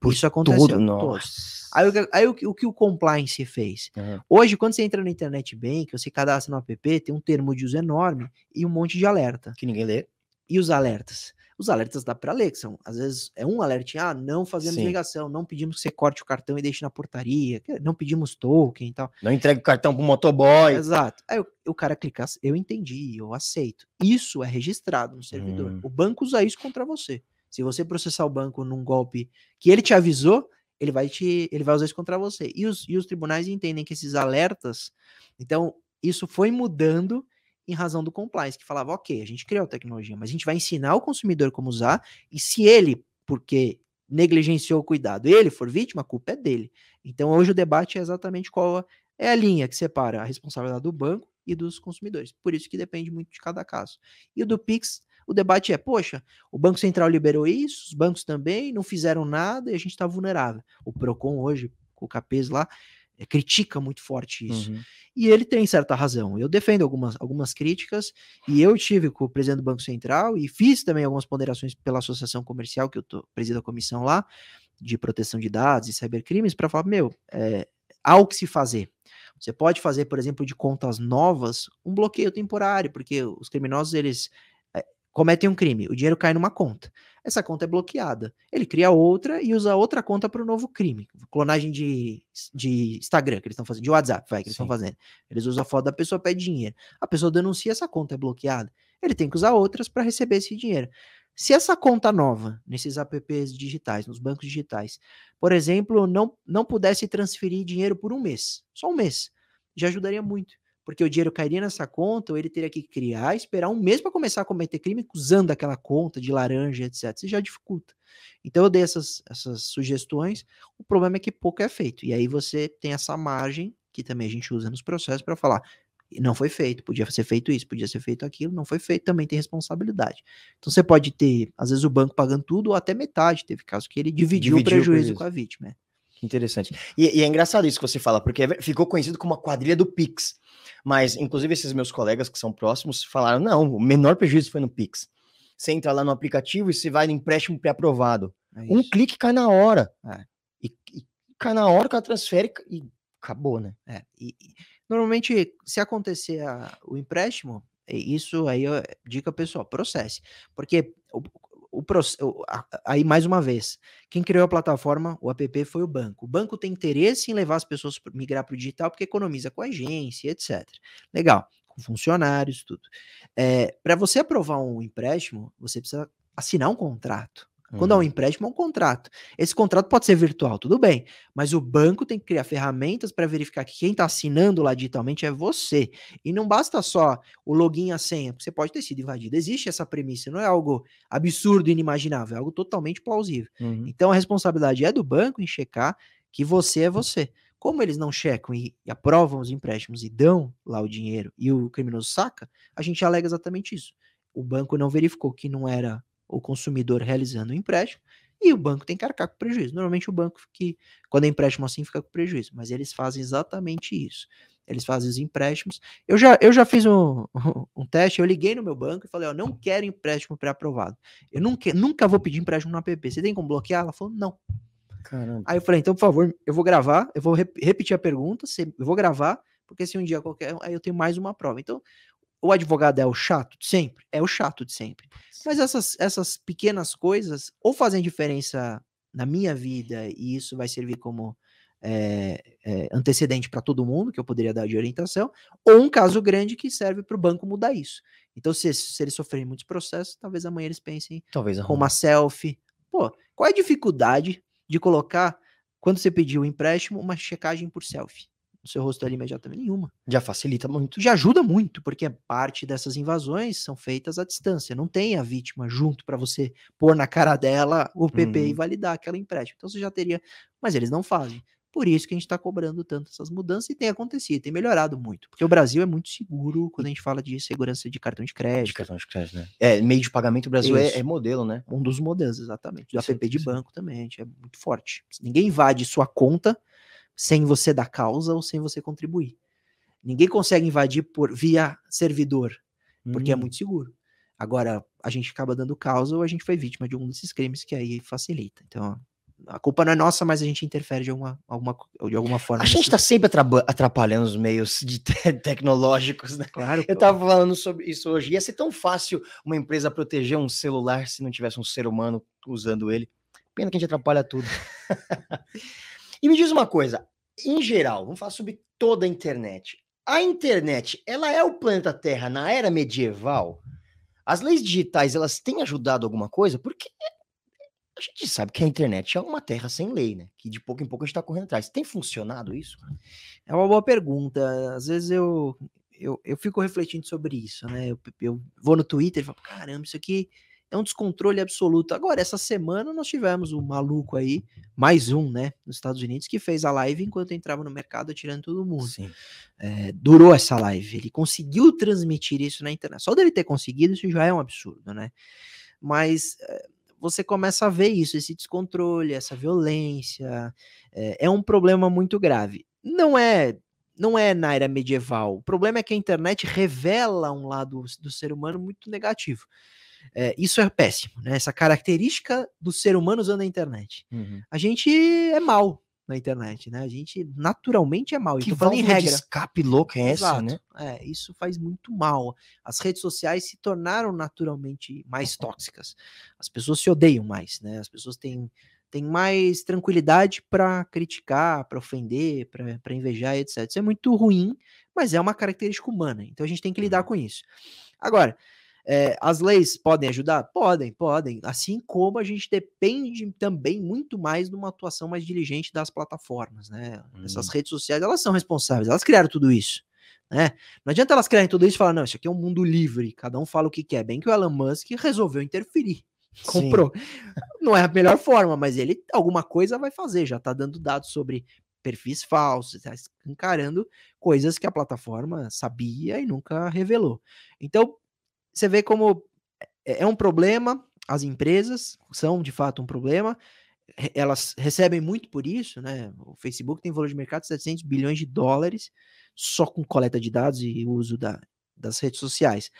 Por isso aconteceu. Tudo, nossa. Aí, o que- aí o, o que o compliance fez? Aham. Hoje, quando você entra no Internet Bank, você cadastra no app, tem um termo de uso enorme e um monte de alerta. Que ninguém lê. E os alertas? Os alertas dá para ler, que são, às vezes, é um alerta, ah, não fazemos Sim. ligação, não pedimos que você corte o cartão e deixe na portaria, não pedimos token e tal. Não entrega o cartão pro motoboy. Exato. Aí o, o cara clica, eu entendi, eu aceito. Isso é registrado no servidor. Hum. O banco usa isso contra você. Se você processar o banco num golpe que ele te avisou, ele vai te, ele vai usar isso contra você. E os, e os tribunais entendem que esses alertas, então isso foi mudando em razão do compliance, que falava, ok, a gente criou a tecnologia, mas a gente vai ensinar o consumidor como usar, e se ele, porque negligenciou o cuidado, ele for vítima, a culpa é dele. Então hoje o debate é exatamente qual é a linha que separa a responsabilidade do banco e dos consumidores. Por isso que depende muito de cada caso. E o do Pix, o debate é, poxa, o Banco Central liberou isso, os bancos também não fizeram nada e a gente está vulnerável. O Procon hoje, com o Capês lá, eh, critica muito forte isso. Uhum. E ele tem certa razão. Eu defendo algumas, algumas críticas, e eu tive com o presidente do Banco Central e fiz também algumas ponderações pela associação comercial, que eu tô, presido a comissão lá, de proteção de dados e cybercrimes, para falar, meu, é, há o que se fazer. Você pode fazer, por exemplo, de contas novas, um bloqueio temporário, porque os criminosos, eles cometem um crime, o dinheiro cai numa conta. Essa conta é bloqueada. Ele cria outra e usa outra conta para o novo crime. Clonagem de, de Instagram, que eles estão fazendo, de WhatsApp, vai, que eles estão fazendo. Eles usam a foto da pessoa, pede dinheiro. A pessoa denuncia, essa conta é bloqueada. Ele tem que usar outras para receber esse dinheiro. Se essa conta nova, nesses apps digitais, nos bancos digitais, por exemplo, não, não pudesse transferir dinheiro por um mês, só um mês, já ajudaria muito. Porque o dinheiro cairia nessa conta, ou ele teria que criar, esperar um mês para começar a cometer crime usando aquela conta de laranja, etc. Isso já dificulta. Então eu dei essas, essas sugestões. O problema é que pouco é feito. E aí você tem essa margem, que também a gente usa nos processos, para falar: não foi feito, podia ser feito isso, podia ser feito aquilo, não foi feito, também tem responsabilidade. Então você pode ter, às vezes, o banco pagando tudo ou até metade. Teve caso que ele dividiu, Dividiu o prejuízo prejuízo. com a vítima. Que interessante. E, e é engraçado isso que você fala, porque é ficou conhecido como a quadrilha do Pix. Mas, inclusive, esses meus colegas que são próximos falaram: não, o menor prejuízo foi no Pix. Você entra lá no aplicativo e você vai no empréstimo pré-aprovado. É Um clique cai na hora. É. E, e cai na hora que ela transfere e acabou, né? É, e, e normalmente, se acontecer a- o empréstimo, isso aí é dica pessoal, processe. Porque o, o, aí, mais uma vez, quem criou a plataforma, o app, foi o banco. O banco tem interesse em levar as pessoas para migrar para o digital porque economiza com a agência, etc. Legal, com funcionários, tudo. para você aprovar um empréstimo, você precisa assinar um contrato. Quando há um Hum. empréstimo, é um contrato. Esse contrato pode ser virtual, tudo bem, mas o banco tem que criar ferramentas para verificar que quem está assinando lá digitalmente é você. E não basta só o login e a senha, porque você pode ter sido invadido. Existe essa premissa, não é algo absurdo e inimaginável, é algo totalmente plausível. Uhum. Então a responsabilidade é do banco em checar que você é você. Como eles não checam e, e aprovam os empréstimos e dão lá o dinheiro e o criminoso saca, a gente alega exatamente isso. O banco não verificou que não era o consumidor realizando o empréstimo e o banco tem que arcar com prejuízo. Normalmente o banco que, quando é empréstimo assim, fica com prejuízo, mas eles fazem exatamente isso. Eles fazem os empréstimos. Eu já, eu já fiz um, um teste, eu liguei no meu banco e falei, ó, não quero empréstimo pré-aprovado. Eu nunca, nunca vou pedir empréstimo no app. Você tem como bloquear? Ela falou, não. Caramba. Aí eu falei, então, por favor, eu vou gravar, eu vou rep repetir a pergunta, eu vou gravar, porque se um dia qualquer, aí eu tenho mais uma prova. Então, o advogado é o chato de sempre? É o chato de sempre. Mas essas, essas pequenas coisas ou fazem diferença na minha vida e isso vai servir como é, é, antecedente para todo mundo, que eu poderia dar de orientação, ou um caso grande que serve para o banco mudar isso. Então, se, se eles sofrerem muitos processos, talvez amanhã eles pensem talvez com uma selfie. Pô, qual é a dificuldade de colocar, quando você pediu o empréstimo, uma checagem por selfie? No seu rosto ali imediatamente nenhuma. Já facilita muito. Já ajuda muito, porque parte dessas invasões são feitas à distância. Não tem a vítima junto para você pôr na cara dela o PP uhum. e validar aquela empréstimo. Então você já teria. Mas eles não fazem. Por isso que a gente está cobrando tanto essas mudanças e tem acontecido, tem melhorado muito. Porque o Brasil é muito seguro quando a gente fala de segurança de cartão de crédito. De cartão de crédito, né? É, meio de pagamento, o Brasil é, é, modelo, né? Um dos modelos, exatamente. Do app de banco também, a gente é muito forte. Ninguém invade sua conta sem você dar causa ou sem você contribuir. Ninguém consegue invadir por via servidor, porque hum. é muito seguro. Agora, a gente acaba dando causa ou a gente foi vítima de um desses crimes que aí facilita. Então, a culpa não é nossa, mas a gente interfere de alguma, alguma, de alguma forma. A gente está sempre atrapalhando os meios de te [LAUGHS] tecnológicos, né? Claro. Eu estava falando sobre isso hoje. Ia ser tão fácil uma empresa proteger um celular se não tivesse um ser humano usando ele. Pena que a gente atrapalha tudo. [LAUGHS] e me diz uma coisa, em geral, vamos falar sobre toda a internet. A internet, ela é o planeta Terra na era medieval? As leis digitais, elas têm ajudado alguma coisa? Porque a gente sabe que a internet é uma terra sem lei, né? Que de pouco em pouco a gente está correndo atrás. Tem funcionado isso? É uma boa pergunta. Às vezes eu, eu, eu fico refletindo sobre isso, né? Eu, eu vou no Twitter e falo, caramba, isso aqui é um descontrole absoluto. Agora, essa semana nós tivemos um maluco aí, mais um, né, nos Estados Unidos, que fez a live enquanto entrava no mercado atirando todo mundo. É, durou essa live. Ele conseguiu transmitir isso na internet. Só dele ter conseguido, isso já é um absurdo, né? Mas é, você começa a ver isso, esse descontrole, essa violência. É, é um problema muito grave. Não é não é na era medieval. O problema é que a internet revela um lado do ser humano muito negativo. É, isso é péssimo, né? Essa característica do ser humano usando a internet. Uhum. A gente é mal, na internet, né? A gente naturalmente é mal. Que falando em regra. de escape louca é essa, né? É, isso faz muito mal. As redes sociais se tornaram naturalmente mais tóxicas. As pessoas se odeiam mais, né? As pessoas têm, têm mais tranquilidade para criticar, para ofender, para invejar, etc. Isso é muito ruim, mas é uma característica humana. Então a gente tem que lidar uhum. com isso. Agora, é, as leis podem ajudar? Podem, podem. Assim como a gente depende também muito mais de uma atuação mais diligente das plataformas, né? Hum. Essas redes sociais, elas são responsáveis, elas criaram tudo isso. Né? Não adianta elas criarem tudo isso e falar, não, isso aqui é um mundo livre, cada um fala o que quer. Bem que o Elon Musk resolveu interferir. [LAUGHS] Comprou. Sim. Não é a melhor forma, mas ele alguma coisa vai fazer, já tá dando dados sobre perfis falsos, está encarando coisas que a plataforma sabia e nunca revelou. Então, você vê como é, é um problema, as empresas são de fato um problema, elas recebem muito por isso, né? O Facebook tem valor de mercado de 700 bilhões de dólares só com coleta de dados e uso da, das redes sociais.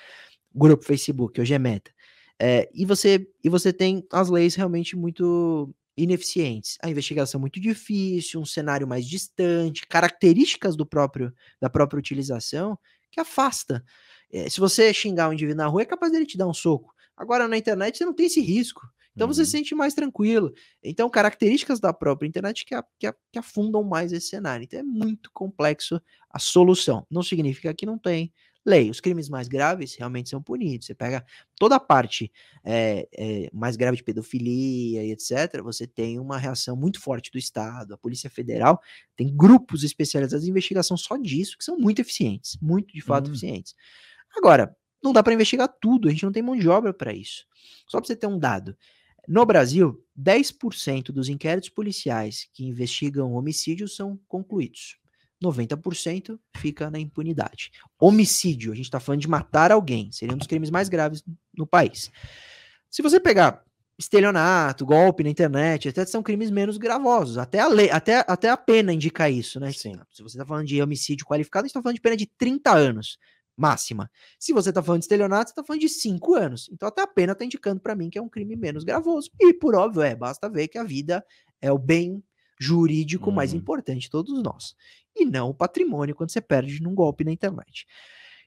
grupo Facebook, hoje é Meta. É, e, você, e você tem as leis realmente muito ineficientes. A investigação muito difícil, um cenário mais distante, características do próprio da própria utilização que afasta é, se você xingar um indivíduo na rua, é capaz dele te dar um soco. Agora, na internet, você não tem esse risco. Então uhum. você se sente mais tranquilo. Então, características da própria internet que, a, que, a, que, afundam mais esse cenário. Então é muito complexo a solução. Não significa que não tem lei. Os crimes mais graves realmente são punidos. Você pega toda a parte é, é, mais grave de pedofilia e etc. Você tem uma reação muito forte do Estado. A Polícia Federal tem grupos especializados em investigação só disso, que são muito eficientes. Muito, de fato, uhum. eficientes. Agora, não dá para investigar tudo, a gente não tem mão de obra para isso. Só para você ter um dado. No Brasil, 10% dos inquéritos policiais que investigam homicídios são concluídos. 90% fica na impunidade. Homicídio, a gente está falando de matar alguém, seria um dos crimes mais graves no país. Se você pegar estelionato, golpe na internet, até são crimes menos gravosos. Até a lei, até, até a pena indica isso, né? Sim. Se você está falando de homicídio qualificado, a gente está falando de pena de 30 anos máxima. Se você está falando de estelionato, você está falando de 5 anos. Então até a pena está indicando para mim que é um crime menos gravoso. E por óbvio, é, basta ver que a vida é o bem jurídico mais Uhum. importante de todos nós. E não o patrimônio quando você perde num golpe na internet.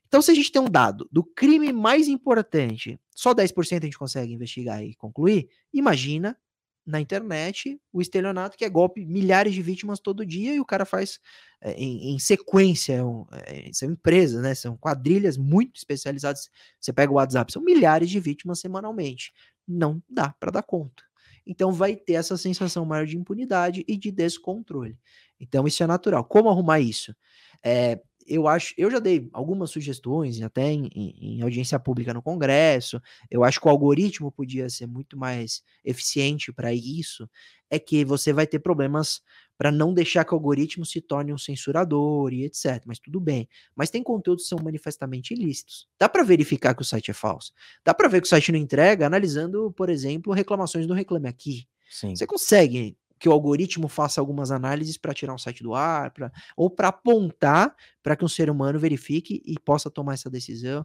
Então, se a gente tem um dado do crime mais importante, só 10% a gente consegue investigar e concluir, imagina na internet o estelionato, que é golpe, milhares de vítimas todo dia, e o cara faz é, em, em sequência, é um- é, são empresas, né? São quadrilhas muito especializadas. Você pega o WhatsApp, são milhares de vítimas semanalmente. Não dá para dar conta. Então vai ter essa sensação maior de impunidade e de descontrole. Então isso é natural. Como arrumar isso? É, eu acho, eu já dei algumas sugestões, até em, em- em audiência pública no Congresso. Eu acho que o algoritmo podia ser muito mais eficiente para isso. É que você vai ter problemas para não deixar que o algoritmo se torne um censurador e etc. Mas tudo bem. Mas tem conteúdos que são manifestamente ilícitos. Dá para verificar que o site é falso. Dá para ver que o site não entrega analisando, por exemplo, reclamações do Reclame Aqui. Sim. Você consegue que o algoritmo faça algumas análises para tirar um site do ar, pra, ou para apontar para que um ser humano verifique e possa tomar essa decisão.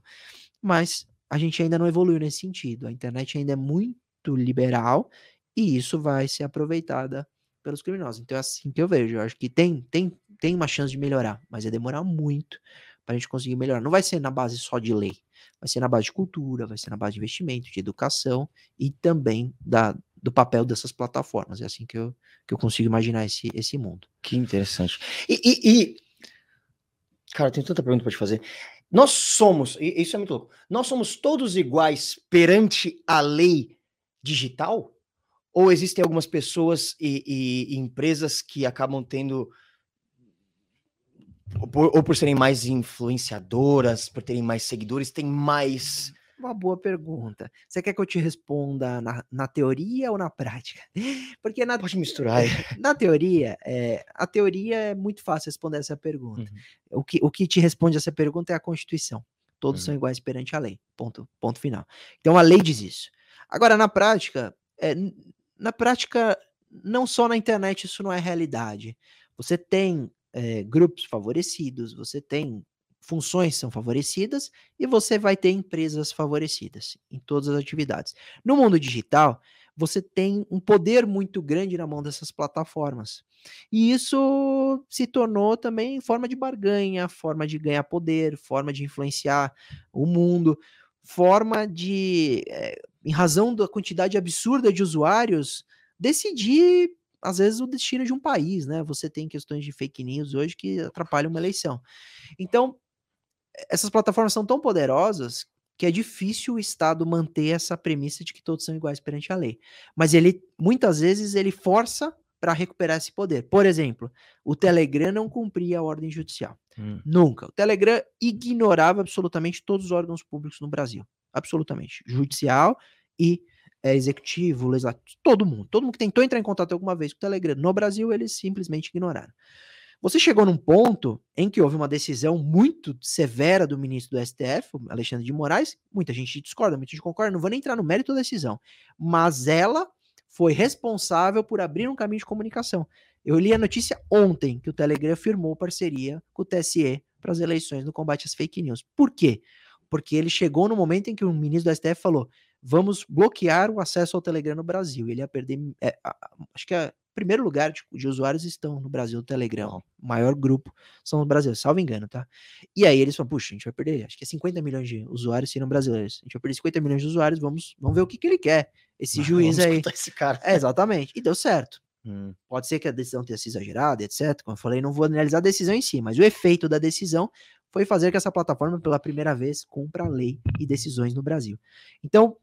Mas a gente ainda não evoluiu nesse sentido. A internet ainda é muito liberal e isso vai ser aproveitada pelos criminosos. Então é assim que eu vejo. Eu acho que tem, tem, tem uma chance de melhorar, mas vai demorar muito para a gente conseguir melhorar. Não vai ser na base só de lei, vai ser na base de cultura, vai ser na base de investimento, de educação e também da, do papel dessas plataformas. É assim que eu, que eu consigo imaginar esse, esse mundo. Que interessante. E, e, e- cara, tenho tanta pergunta para te fazer. Nós somos, e isso é muito louco. Nós somos todos iguais perante a lei digital? Ou existem algumas pessoas e, e- e empresas que acabam tendo ou por, ou por serem mais influenciadoras, por terem mais seguidores, tem mais. Uma boa pergunta. Você quer que eu te responda na, na teoria ou na prática? [LAUGHS] Porque na, Pode misturar [LAUGHS] na teoria, é, a teoria é muito fácil responder essa pergunta. Uhum. O, que, o que te responde essa pergunta é a Constituição. Todos Uhum. são iguais perante a lei. Ponto, ponto final. Então a lei diz isso. Agora, na prática, é, na prática, não só na internet isso não é realidade. Você tem é, grupos favorecidos, você tem funções são favorecidas e você vai ter empresas favorecidas em todas as atividades. No mundo digital, você tem um poder muito grande na mão dessas plataformas. E isso se tornou também forma de barganha, forma de ganhar poder, forma de influenciar o mundo, forma de, eh, em razão da quantidade absurda de usuários, decidir, às vezes, o destino de um país, né? Você tem questões de fake news hoje que atrapalham uma eleição. Então, essas plataformas são tão poderosas que é difícil o Estado manter essa premissa de que todos são iguais perante a lei. Mas ele, muitas vezes, ele força para recuperar esse poder. Por exemplo, o Telegram não cumpria a ordem judicial. Hum. Nunca. O Telegram ignorava absolutamente todos os órgãos públicos no Brasil. Absolutamente. Judicial e eh, executivo, legislativo, todo mundo. Todo mundo que tentou entrar em contato alguma vez com o Telegram no Brasil, eles simplesmente ignoraram. Você chegou num ponto em que houve uma decisão muito severa do ministro do STF, Alexandre de Moraes. Muita gente discorda, muita gente concorda, não vou nem entrar no mérito da decisão. Mas ela foi responsável por abrir um caminho de comunicação. Eu li a notícia ontem que o Telegram firmou parceria com o TSE para as eleições no combate às fake news. Por quê? Porque ele chegou no momento em que o ministro do STF falou: vamos bloquear o acesso ao Telegram no Brasil. Ele ia perder. é, acho que é primeiro lugar de, de usuários estão no Brasil, o Telegram. O maior grupo são os brasileiros, salvo engano, tá? E aí eles falam: puxa, a gente vai perder, acho que é 50 milhões de usuários seriam brasileiros. A gente vai perder 50 milhões de usuários, vamos, vamos ver o que, que ele quer. Esse [LAUGHS] juiz Vamos aí. esse cara. É, exatamente. E deu certo. Hum. Pode ser que a decisão tenha sido exagerada, etc. Como eu falei, não vou analisar a decisão em si, mas o efeito da decisão foi fazer que essa plataforma, pela primeira vez, cumpra a lei e decisões no Brasil. Então,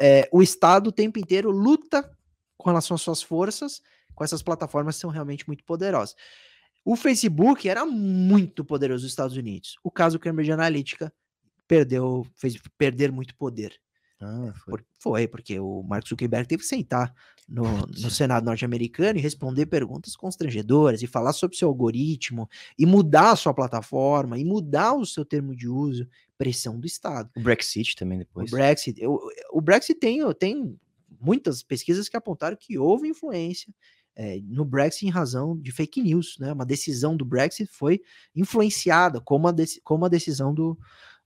é, o Estado o tempo inteiro luta com relação às suas forças com essas plataformas são realmente muito poderosas. O Facebook era muito poderoso nos Estados Unidos. O caso Cambridge Analytica perdeu, fez perder muito poder. Ah, foi. Por- foi, porque o Mark Zuckerberg teve que sentar no, no Senado norte-americano e responder perguntas constrangedoras e falar sobre seu algoritmo e mudar a sua plataforma e mudar o seu termo de uso, pressão do Estado. O Brexit também O depois. Brexit, o, o Brexit tem, tem muitas pesquisas que apontaram que houve influência eh, no Brexit em razão de fake news, né? Uma decisão do Brexit foi influenciada como a, como a decisão do,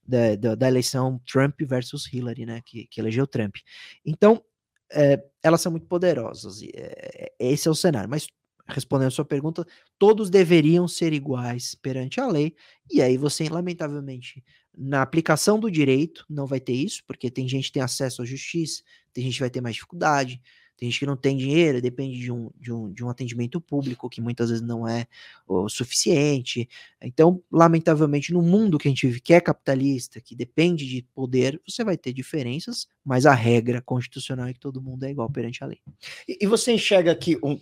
da, da, da eleição Trump versus Hillary, né? Que, que elegeu Trump. Então, eh, elas são muito poderosas. e, eh, esse é o cenário. Mas respondendo a sua pergunta, todos deveriam ser iguais perante a lei. E aí você, lamentavelmente, na aplicação do direito, não vai ter isso, porque tem gente que tem acesso à justiça, tem gente que vai ter mais dificuldade, tem gente que não tem dinheiro, depende de um, de um, de um atendimento público que muitas vezes não é o suficiente. Então, lamentavelmente, no mundo que a gente vive, que é capitalista, que depende de poder, você vai ter diferenças, mas a regra constitucional é que todo mundo é igual perante a lei. E, e você enxerga que um...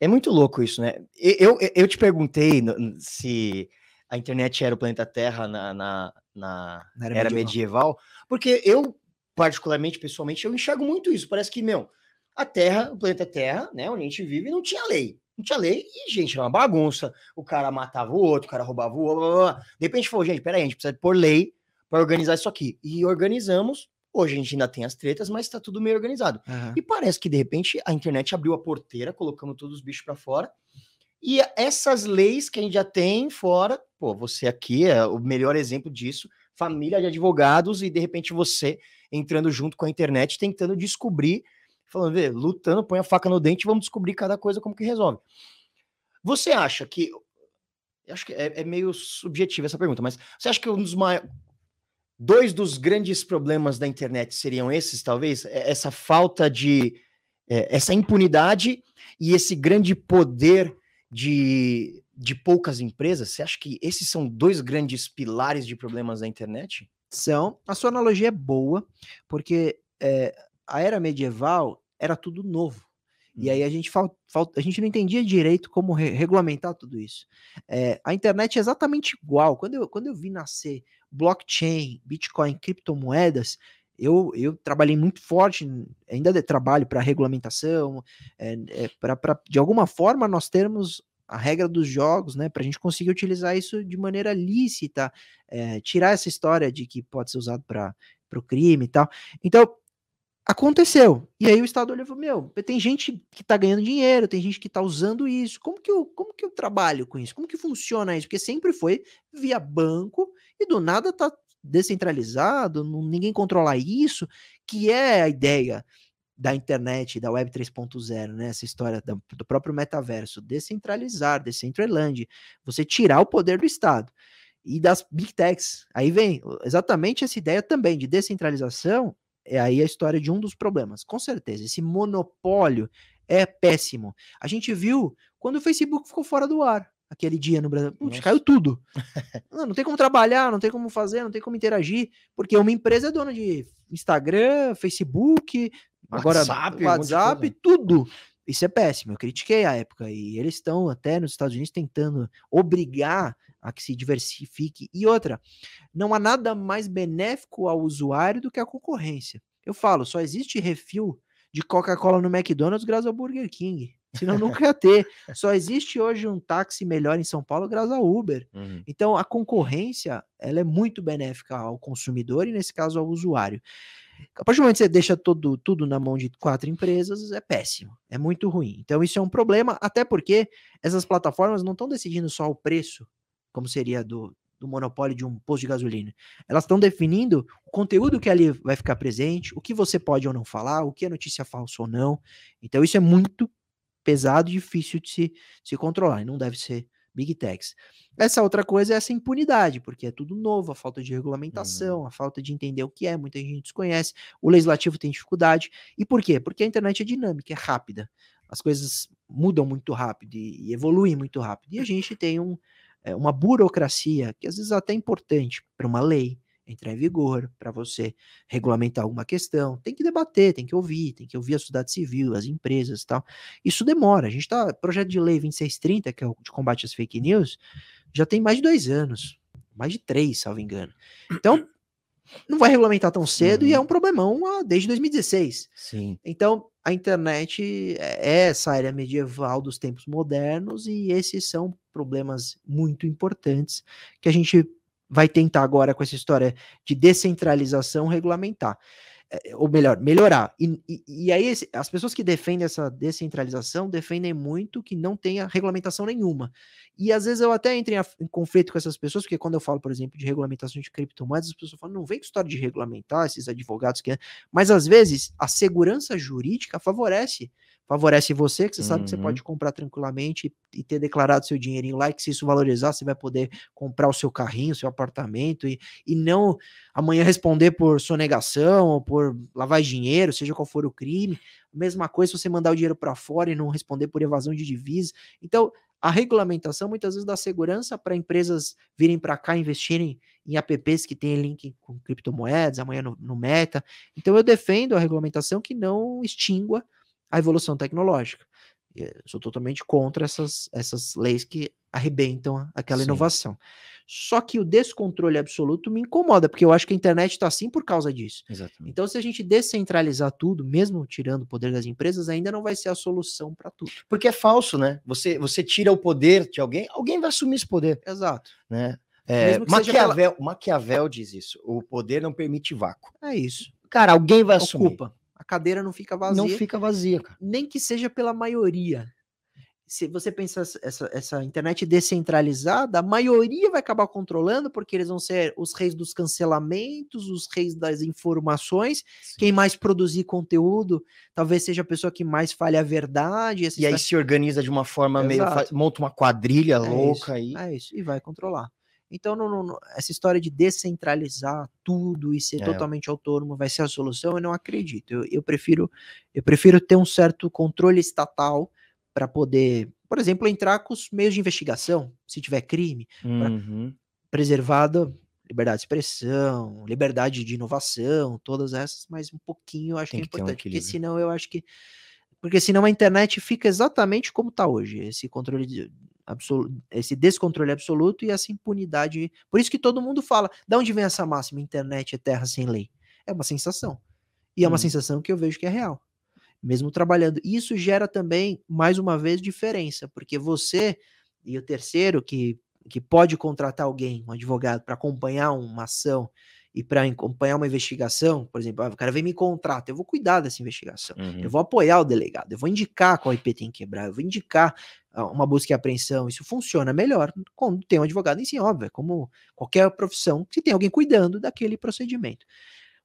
é muito louco isso, né? Eu, eu, eu te perguntei se a internet era o planeta Terra na, na, na Na era, medieval. porque eu, particularmente, pessoalmente, eu enxergo muito isso. Parece que, meu, a Terra, o planeta Terra, né, onde a gente vive, não tinha lei. Não tinha lei e, gente, era uma bagunça. O cara matava o outro, o cara roubava o outro. Blá, blá, blá. De repente falou, gente, peraí, a gente precisa pôr lei para organizar isso aqui. E organizamos. Hoje a gente ainda tem as tretas, mas tá tudo meio organizado. Aham. E parece que de repente a internet abriu a porteira, colocando todos os bichos para fora. E essas leis que a gente já tem fora, pô, você aqui é o melhor exemplo disso, família de advogados e de repente você entrando junto com a internet, tentando descobrir, falando, vê, lutando, põe a faca no dente, vamos descobrir cada coisa como que resolve. Você acha que acho que é, é meio subjetiva essa pergunta, mas você acha que um dos maiores dois dos grandes problemas da internet seriam esses, talvez? É- Essa falta de. é, essa impunidade e esse grande poder de, de poucas empresas? Você acha que esses são dois grandes pilares de problemas da internet? São. A sua analogia é boa, porque eh, a era medieval era tudo novo. E aí a gente, fal, fal- a gente não entendia direito como re- regulamentar tudo isso. Eh, a internet é exatamente igual. Quando eu, quando eu vi nascer blockchain, Bitcoin, criptomoedas, eu, eu trabalhei muito forte, ainda de- trabalho para regulamentação, para de alguma forma nós termos a regra dos jogos, né, para a gente conseguir utilizar isso de maneira lícita, eh, tirar essa história de que pode ser usado para o crime e tal. Então, aconteceu. E aí o Estado olhou e falou: Meu, tem gente que tá ganhando dinheiro, tem gente que tá usando isso. Como que eu, como que eu trabalho com isso? Como que funciona isso? Porque sempre foi via banco e do nada tá descentralizado, não- ninguém controla isso, que é a ideia da internet, da web 3.0, né? Essa história da- do próprio metaverso, descentralizar, Decentraland, você tirar o poder do Estado e das big techs. Aí vem exatamente essa ideia também de descentralização, é aí a história de um dos problemas. Com certeza, esse monopólio é péssimo. A gente viu quando o Facebook ficou fora do ar. Aquele dia no Brasil, Putz, caiu tudo. [LAUGHS] não, não tem como trabalhar, não tem como fazer, não tem como interagir, porque uma empresa é dona de Instagram, Facebook, agora WhatsApp, WhatsApp, tudo. Isso é péssimo. Eu critiquei a época e eles estão até nos Estados Unidos tentando obrigar a que se diversifique. E outra, não há nada mais benéfico ao usuário do que a concorrência. Eu falo, só existe refil de Coca-Cola no McDonald's graças ao Burger King. Senão [LAUGHS] nunca ia ter. Só existe hoje um táxi melhor em São Paulo graças ao Uber. Então a concorrência ela é muito benéfica ao consumidor e nesse caso ao usuário. A partir do momento que você deixa todo, tudo na mão de quatro empresas, é péssimo, é muito ruim. Então isso é um problema, até porque essas plataformas não estão decidindo só o preço, como seria do, do monopólio de um posto de gasolina. Elas estão definindo o conteúdo que ali vai ficar presente, o que você pode ou não falar, o que é notícia falsa ou não. Então isso é muito pesado e difícil de se, se controlar, e não deve ser Big Techs. Essa outra coisa é essa impunidade, porque é tudo novo, a falta de regulamentação, a falta de entender o que é, muita gente desconhece, o legislativo tem dificuldade. E por quê? Porque a internet é dinâmica, é rápida. As coisas mudam muito rápido e, e evoluem muito rápido. E a gente tem um, é, uma burocracia que às vezes é até importante para uma lei entrar em vigor, para você regulamentar alguma questão. Tem que debater, tem que ouvir, tem que ouvir a sociedade civil, as empresas e tal. Isso demora. A gente tá. Projeto de lei 2630, que é o de combate às fake news, já tem mais de dois anos. Mais de três, salvo engano. Então, não vai regulamentar tão cedo e é Uhum. um problemão ah, desde 2016. Sim. Então, a internet é essa área medieval dos tempos modernos e esses são problemas muito importantes que a gente vai tentar agora com essa história de descentralização regulamentar. É, Ou melhor, melhorar. E, e- e aí, as pessoas que defendem essa descentralização defendem muito que não tenha regulamentação nenhuma. E às vezes eu até entro em, em conflito com essas pessoas, porque quando eu falo, por exemplo, de regulamentação de criptomoedas, as pessoas falam, não vem com história de regulamentar esses advogados que mas às vezes a segurança jurídica favorece. Favorece você, que você sabe que você Uhum. pode comprar tranquilamente e, e ter declarado seu dinheirinho lá, e que se isso valorizar, você vai poder comprar o seu carrinho, o seu apartamento, e, e não amanhã responder por sonegação ou por lavar dinheiro, seja qual for o crime. Mesma coisa se você mandar o dinheiro para fora e não responder por evasão de divisas. Então, a regulamentação muitas vezes dá segurança para empresas virem para cá investirem em apps que têm link com criptomoedas, amanhã no, no Meta. Então eu defendo a regulamentação que não extingua a evolução tecnológica. Eu sou totalmente contra essas, essas leis que arrebentam aquela Sim. inovação. Só que o descontrole absoluto me incomoda, porque eu acho que a internet está assim por causa disso. Exatamente. Então, se a gente descentralizar tudo, mesmo tirando o poder das empresas, ainda não vai ser a solução para tudo. Porque é falso, né? Você, você tira o poder de alguém, alguém vai assumir esse poder, Exato. né? É, pela- Maquiavel, Maquiavel diz isso. O poder não permite vácuo. É isso. Cara, alguém vai assumir. Ocupa. A cadeira não fica vazia. Não fica vazia, cara. nem que seja pela maioria. Se você pensar essa- essa, internet descentralizada, a maioria vai acabar controlando, porque eles vão ser os reis dos cancelamentos, os reis das informações. Quem mais produzir conteúdo, talvez seja a pessoa que mais fale a verdade. E aí se organiza de uma forma meio. Exato. monta uma quadrilha É louca isso, aí. É isso, e vai controlar. Então, não- não- essa história de descentralizar tudo e ser É. totalmente autônomo vai ser a solução, eu não acredito. Eu, eu prefiro eu prefiro ter um certo controle estatal para poder, por exemplo, entrar com os meios de investigação, se tiver crime, Uhum. preservada liberdade de expressão, liberdade de inovação, todas essas, mas um pouquinho eu acho Tem que é que um importante, porque equilíbrio. senão eu acho que porque senão a internet fica exatamente como está hoje, esse controle de, absolu- esse descontrole absoluto e essa impunidade. Por isso que todo mundo fala, da onde vem essa máxima, internet é terra sem lei? É uma sensação. E é uma Hum. sensação que eu vejo que é real. Mesmo trabalhando. Isso gera também, mais uma vez, diferença, porque você e o terceiro que que pode contratar alguém, um advogado, para acompanhar uma ação e para acompanhar uma investigação, por exemplo, ah, o cara vem me contrata, eu vou cuidar dessa investigação, Uhum. eu vou apoiar o delegado, eu vou indicar qual IP tem que quebrar, eu vou indicar ah, uma busca e apreensão, isso funciona melhor quando tem um advogado em si, óbvio, é como qualquer profissão, se tem alguém cuidando daquele procedimento.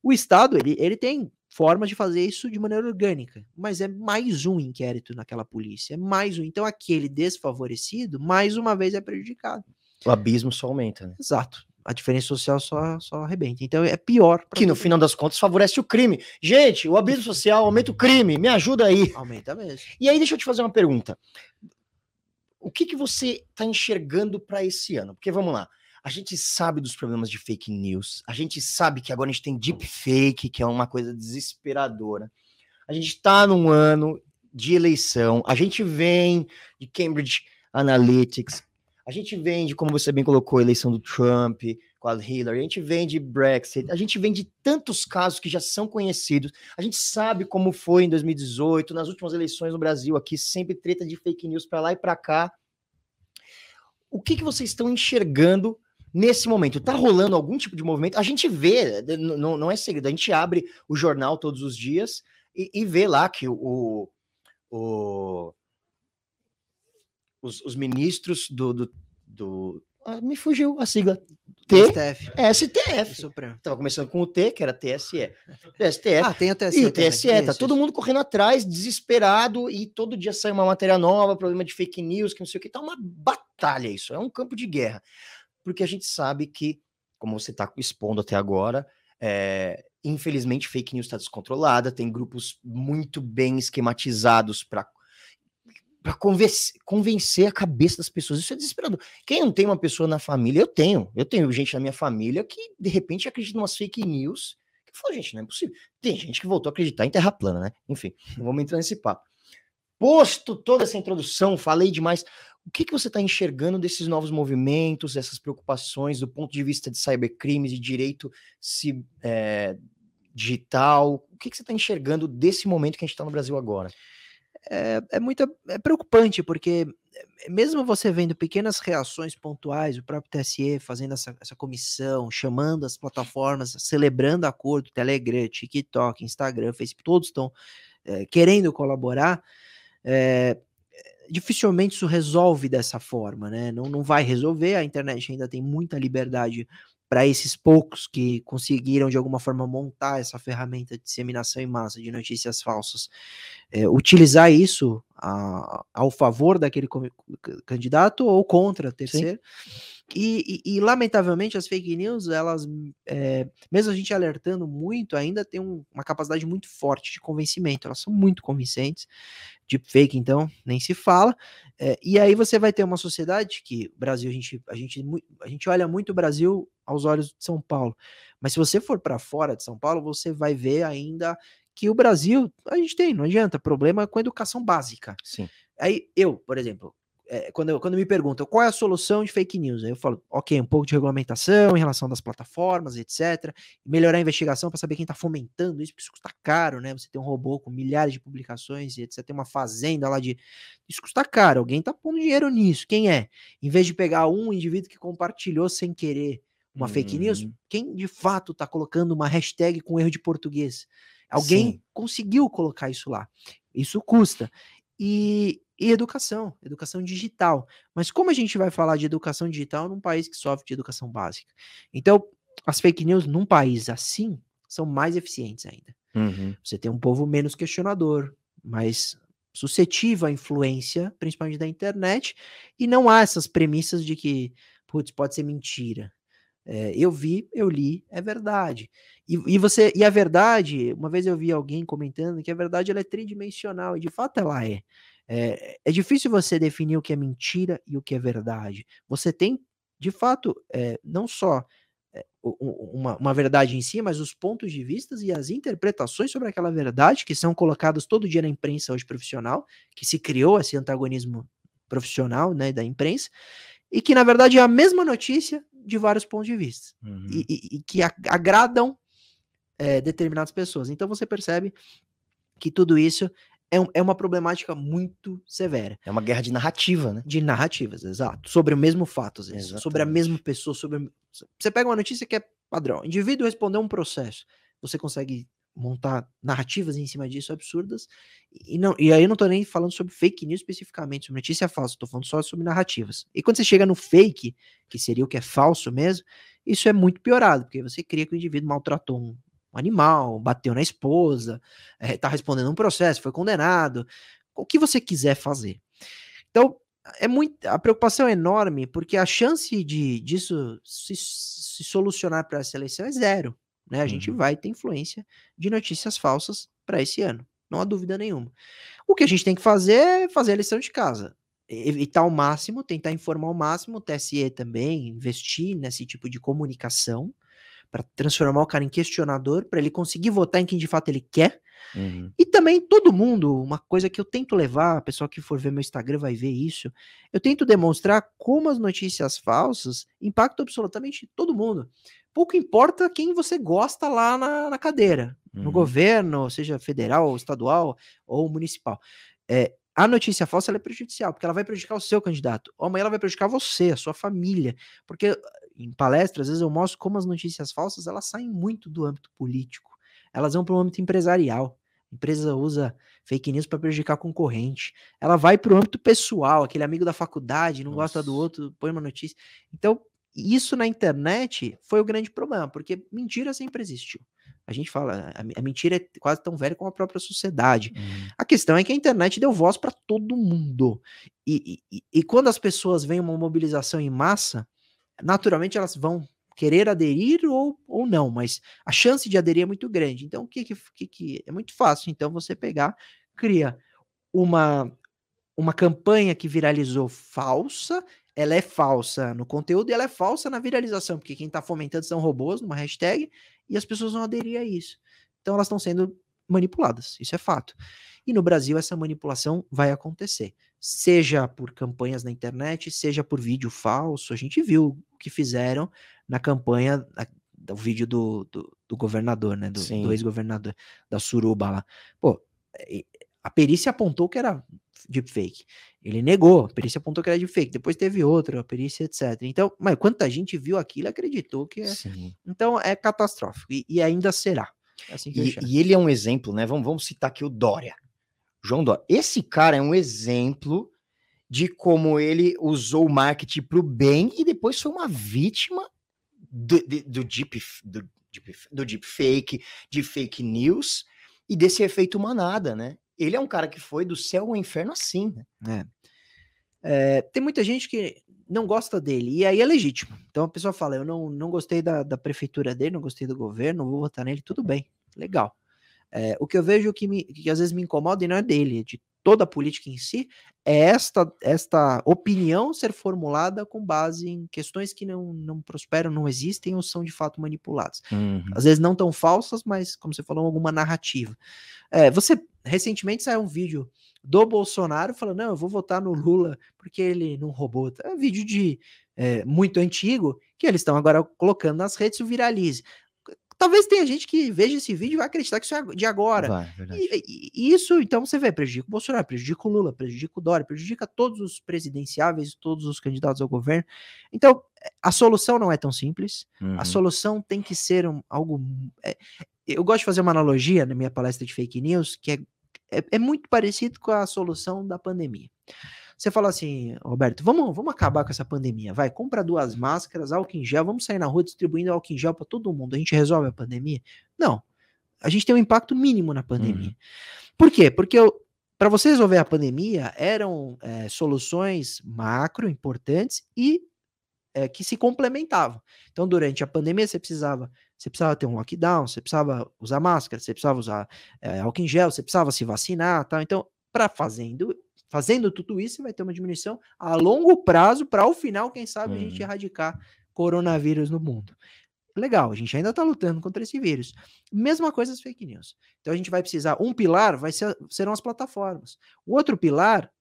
O Estado, ele, ele tem formas de fazer isso de maneira orgânica, mas é mais um inquérito naquela polícia, é mais um. Então, aquele desfavorecido, mais uma vez, é prejudicado. O abismo só aumenta, né? Exato. A diferença social só, só arrebenta. Então, é pior. Que no final das contas favorece o crime. Gente, o abismo social aumenta o crime. Me ajuda aí. Aumenta mesmo. E aí, deixa eu te fazer uma pergunta. O que, que você está enxergando para esse ano? Porque vamos lá. A gente sabe dos problemas de fake news. A gente sabe que agora a gente tem deepfake, que é uma coisa desesperadora. A gente está num ano de eleição. A gente vem de Cambridge Analytics. A gente vem de, como você bem colocou, a eleição do Trump com a Hillary. A gente vem de Brexit. A gente vem de tantos casos que já são conhecidos. A gente sabe como foi em 2018, nas últimas eleições no Brasil aqui, sempre treta de fake news para lá e para cá. O que, que vocês estão enxergando nesse momento? Tá rolando algum tipo de movimento? A gente vê, não, não é segredo, a gente abre o jornal todos os dias e, e vê lá que o, o- os, os ministros do, do, do- ah, me fugiu a sigla. T, STF. STF. Supremo. Tava começando com o T, que era TSE. STF. Ah, tem o TSE. E o também. TSE, tá Isso, todo isso. mundo correndo atrás, desesperado, e todo dia sai uma matéria nova, problema de fake news, que não sei o que, tá uma batalha isso, é um campo de guerra. Porque a gente sabe que, como você tá expondo até agora, é, infelizmente fake news está descontrolada, tem grupos muito bem esquematizados para para convencer a cabeça das pessoas. Isso é desesperador. Quem não tem uma pessoa na família, eu tenho. Eu tenho gente na minha família que, de repente, acredita em umas fake news. Que falou, gente, não é possível. Tem gente que voltou a acreditar em terra plana, né? Enfim, não vamos entrar nesse papo. Posto toda essa introdução, falei demais. O que, que você está enxergando desses novos movimentos, essas preocupações do ponto de vista de cybercrimes e direito se, é, digital? O que, que você está enxergando desse momento que a gente está no Brasil agora? É, é muito é preocupante, porque eh, mesmo você vendo pequenas reações pontuais, o próprio TSE fazendo essa, essa comissão, chamando as plataformas, celebrando acordo, Telegram, TikTok, Instagram, Facebook, todos estão é, querendo colaborar, é, dificilmente isso resolve dessa forma, né? Não, não vai resolver, a internet ainda tem muita liberdade para esses poucos que conseguiram de alguma forma montar essa ferramenta de disseminação em massa de notícias falsas, é, utilizar isso a, ao favor daquele candidato ou contra terceiro. E, e, e, lamentavelmente as fake news, elas, é, mesmo a gente alertando muito, ainda tem um, uma capacidade muito forte de convencimento. Elas são muito convincentes. Deepfake, então, nem se fala. É, e aí você vai ter uma sociedade que o Brasil, a gente, a, gente, a gente olha muito o Brasil aos olhos de São Paulo. Mas se você for para fora de São Paulo, você vai ver ainda que o Brasil, a gente tem, não adianta, problema com educação básica. Sim. Aí eu, por exemplo, é, quando, eu, quando me perguntam qual é a solução de fake news, aí eu falo, ok, um pouco de regulamentação em relação das plataformas, etc. Melhorar a investigação para saber quem está fomentando isso, porque isso custa caro, né? Você tem um robô com milhares de publicações e etc. Tem uma fazenda lá de. Isso custa caro, alguém está pondo dinheiro nisso. Quem é? Em vez de pegar um indivíduo que compartilhou sem querer uma fake news, uhum. quem de fato está colocando uma hashtag com erro de português? Alguém Sim. conseguiu colocar isso lá. Isso custa. E, e educação, educação digital. Mas como a gente vai falar de educação digital num país que sofre de educação básica? Então, as fake news num país assim são mais eficientes ainda. Uhum. Você tem um povo menos questionador, mais suscetível à influência, principalmente da internet, e não há essas premissas de que, putz, pode ser mentira. É, eu vi, eu li, é verdade. E, e, você e a verdade, uma vez eu vi alguém comentando que a verdade ela é tridimensional, e de fato ela é. É, é difícil você definir o que é mentira e o que é verdade. Você tem, de fato, é, não só uma, uma, verdade em si, mas os pontos de vista e as interpretações sobre aquela verdade que são colocadas todo dia na imprensa hoje profissional, que se criou esse antagonismo profissional né, da imprensa, e que na verdade é a mesma notícia de vários pontos de vista uhum. e, e, e, que agradam é, determinadas pessoas. Então você percebe que tudo isso é, um, é uma problemática muito severa. É uma guerra de narrativa, né? De narrativas, exato. Sobre o mesmo fato, às vezes. Sobre a mesma pessoa. Sobre... Você pega uma notícia que é padrão. Indivíduo respondeu um processo. Você consegue montar narrativas em cima disso absurdas. E, não, e aí eu não tô nem falando sobre fake news especificamente, sobre notícia falsa, tô falando só sobre narrativas. E quando você chega no fake, que seria o que é falso mesmo, isso é muito piorado, porque você cria que o indivíduo maltratou um, animal, bateu na esposa, é, tá respondendo um processo, foi condenado, o que você quiser fazer. Então, é muito, a preocupação é enorme, porque a chance de disso se, se solucionar para essa eleição é zero. Né? A uhum. gente vai ter influência de notícias falsas para esse ano, não há dúvida nenhuma. O que a gente tem que fazer é fazer a lição de casa, evitar o máximo, tentar informar o máximo, o TSE também, investir nesse tipo de comunicação, para transformar o cara em questionador, para ele conseguir votar em quem de fato ele quer. Uhum. E também todo mundo, uma coisa que eu tento levar, a pessoa que for ver meu Instagram vai ver isso, eu tento demonstrar como as notícias falsas impactam absolutamente todo mundo. Pouco importa quem você gosta lá na, na cadeira, uhum. no governo, seja federal, estadual ou municipal. É, a notícia falsa é prejudicial, porque ela vai prejudicar o seu candidato. Ou amanhã ela vai prejudicar você, a sua família. Porque em palestras, às vezes eu mostro como as notícias falsas elas saem muito do âmbito político. Elas vão para o âmbito empresarial. A empresa usa fake news para prejudicar a concorrente. Ela vai para o âmbito pessoal, aquele amigo da faculdade, não Nossa. gosta do outro, põe uma notícia. Então, isso na internet foi o grande problema, porque mentira sempre existiu. A gente fala, a, mentira é quase tão velha como a própria sociedade. Uhum. A questão é que a internet deu voz para todo mundo. E, e, e, quando as pessoas veem uma mobilização em massa, naturalmente elas vão querer aderir ou, ou não, mas a chance de aderir é muito grande. Então, o que, que, que é muito fácil? Então, você pegar, cria uma, uma campanha que viralizou falsa, ela é falsa no conteúdo e ela é falsa na viralização, porque quem está fomentando são robôs numa hashtag e as pessoas vão aderir a isso. Então elas estão sendo manipuladas, isso é fato. E no Brasil essa manipulação vai acontecer, seja por campanhas na internet, seja por vídeo falso. A gente viu o que fizeram na campanha do vídeo do, do, do governador, né? Do, do ex-governador da Suruba lá. Pô, a perícia apontou que era deepfake. Ele negou, a perícia apontou que era deepfake. Depois teve outra, a perícia, etc. Então, mas quanta gente viu aquilo acreditou que é. Sim. Então é catastrófico e, e ainda será. É assim e, e, ele é um exemplo, né? Vamos, vamos citar aqui o Dória. João Dória. Esse cara é um exemplo de como ele usou o marketing para o bem e depois foi uma vítima do, do, do, deep, do, deep, do deepfake, de fake news e desse efeito manada, né? Ele é um cara que foi do céu ao inferno assim, né? É. É, tem muita gente que não gosta dele, e aí é legítimo. Então a pessoa fala: Eu não, não gostei da, da prefeitura dele, não gostei do governo, vou votar nele, tudo bem, legal. É, o que eu vejo que, me, que às vezes me incomoda e não é dele, é de toda a política em si, é esta, esta opinião ser formulada com base em questões que não, não prosperam, não existem ou são de fato manipuladas. Uhum. Às vezes não tão falsas, mas, como você falou, alguma narrativa. É, você recentemente saiu um vídeo do Bolsonaro falando: não, eu vou votar no Lula porque ele não roubou. É um vídeo de é, muito antigo que eles estão agora colocando nas redes e viralize. Talvez tenha gente que veja esse vídeo e vai acreditar que isso é de agora. Vai, e, e, isso, então, você vê, prejudica o Bolsonaro, prejudica o Lula, prejudica o Dória, prejudica todos os presidenciáveis, todos os candidatos ao governo. Então, a solução não é tão simples. Uhum. A solução tem que ser um, algo. É, eu gosto de fazer uma analogia na minha palestra de fake news, que é, é, é muito parecido com a solução da pandemia. Você fala assim, Roberto, vamos, vamos acabar com essa pandemia. Vai, compra duas máscaras, álcool em gel, vamos sair na rua distribuindo álcool em gel para todo mundo. A gente resolve a pandemia? Não. A gente tem um impacto mínimo na pandemia. Uhum. Por quê? Porque para você resolver a pandemia, eram é, soluções macro importantes e é, que se complementavam. Então, durante a pandemia, você precisava, você precisava ter um lockdown, você precisava usar máscara, você precisava usar é, álcool em gel, você precisava se vacinar, tal. Então, para fazendo Fazendo tudo isso, vai ter uma diminuição a longo prazo para ao final, quem sabe, uhum. a gente erradicar coronavírus no mundo. Legal, a gente ainda está lutando contra esse vírus. Mesma coisa as fake news. Então a gente vai precisar, um pilar vai ser, serão as plataformas. O outro pilar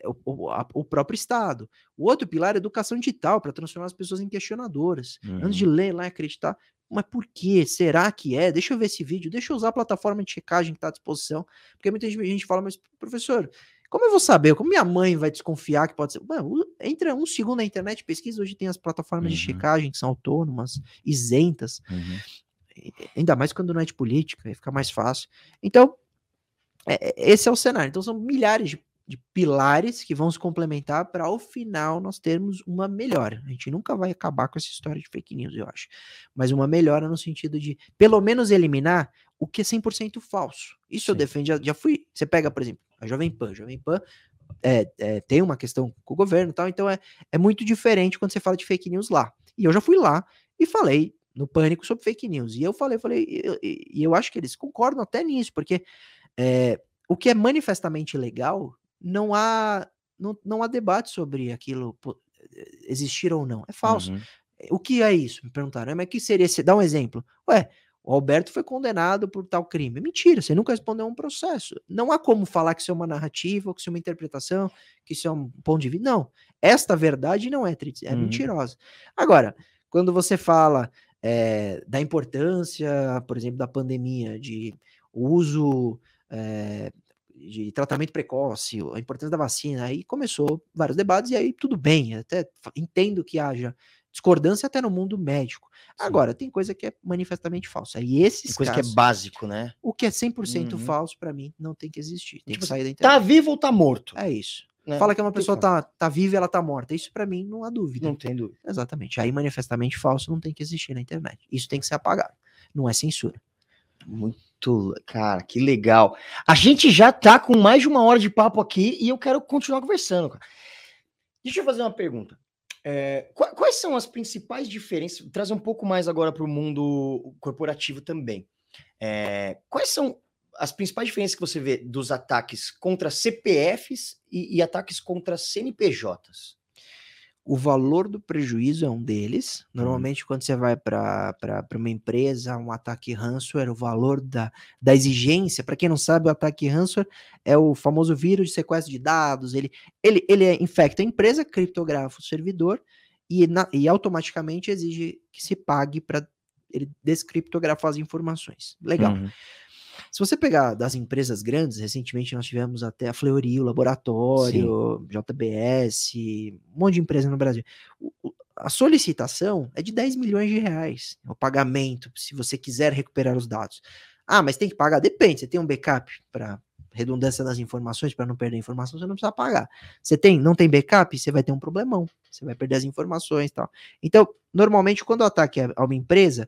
é o, o, a, o próprio Estado. O outro pilar é educação digital, para transformar as pessoas em questionadoras. Uhum. Antes de uhum. ler lá e acreditar, mas por que? Será que é? Deixa eu ver esse vídeo, deixa eu usar a plataforma de checagem que está à disposição. Porque muita gente fala, mas professor, como eu vou saber? Como minha mãe vai desconfiar que pode ser? Mano, entra um segundo na internet, pesquisa. Hoje tem as plataformas uhum. de checagem que são autônomas, isentas. Uhum. Ainda mais quando não é de política, aí fica mais fácil. Então, é, é, esse é o cenário. Então, são milhares de, de pilares que vão se complementar para ao final nós termos uma melhora. A gente nunca vai acabar com essa história de fake news, eu acho. Mas uma melhora no sentido de, pelo menos, eliminar o que é 100% falso. Isso Sim. eu defendo, já, já fui. Você pega, por exemplo, a Jovem Pan. A Jovem Pan é, é, tem uma questão com o governo e tal, então é, é muito diferente quando você fala de fake news lá. E eu já fui lá e falei no Pânico sobre fake news. E eu falei, falei, e eu, eu, acho que eles concordam até nisso, porque é, o que é manifestamente legal, não há, não, não há debate sobre aquilo existir ou não. É falso. Uhum. O que é isso? Me perguntaram. Mas que seria? Dá um exemplo. Ué, o Alberto foi condenado por tal crime. Mentira, você nunca respondeu a um processo. Não há como falar que isso é uma narrativa, que isso é uma interpretação, que isso é um ponto de vista. Não. Esta verdade não é, é uhum. mentirosa. Agora, quando você fala é, da importância, por exemplo, da pandemia, de uso é, de tratamento precoce, a importância da vacina, aí começou vários debates, e aí tudo bem, até entendo que haja discordância até no mundo médico. Sim. Agora, tem coisa que é manifestamente falsa. E esses tem coisa casos, que é básico, né? O que é 100% uhum. falso, para mim, não tem que existir. Tem tipo, que sair da tá internet. Tá vivo ou tá morto? É isso. Né? Fala que uma pessoa tá, tá viva e ela tá morta. Isso para mim não há dúvida. Não tem dúvida. Exatamente. Aí manifestamente falso não tem que existir na internet. Isso tem que ser apagado. Não é censura. Muito, cara, que legal. A gente já tá com mais de uma hora de papo aqui e eu quero continuar conversando. Cara. Deixa eu fazer uma pergunta. É, quais são as principais diferenças? Trazer um pouco mais agora para o mundo corporativo também. É, quais são as principais diferenças que você vê dos ataques contra CPFs e, e ataques contra CNPJs? O valor do prejuízo é um deles. Normalmente, quando você vai para uma empresa, um ataque ransomware, o valor da, da exigência, para quem não sabe, o ataque ransomware é o famoso vírus de sequestro de dados. Ele, ele, ele é, infecta a empresa, criptografa o servidor e, na, e automaticamente exige que se pague para ele descriptografar as informações. Legal. Uhum. Se você pegar das empresas grandes, recentemente nós tivemos até a Fleury, o Laboratório, Sim. JBS, um monte de empresa no Brasil. O, a solicitação é de 10 milhões de reais, o pagamento, se você quiser recuperar os dados. Ah, mas tem que pagar? Depende. Você tem um backup para redundância das informações, para não perder informação, você não precisa pagar. Você tem, não tem backup, você vai ter um problemão. Você vai perder as informações e tal. Então, normalmente, quando o ataque é a uma empresa,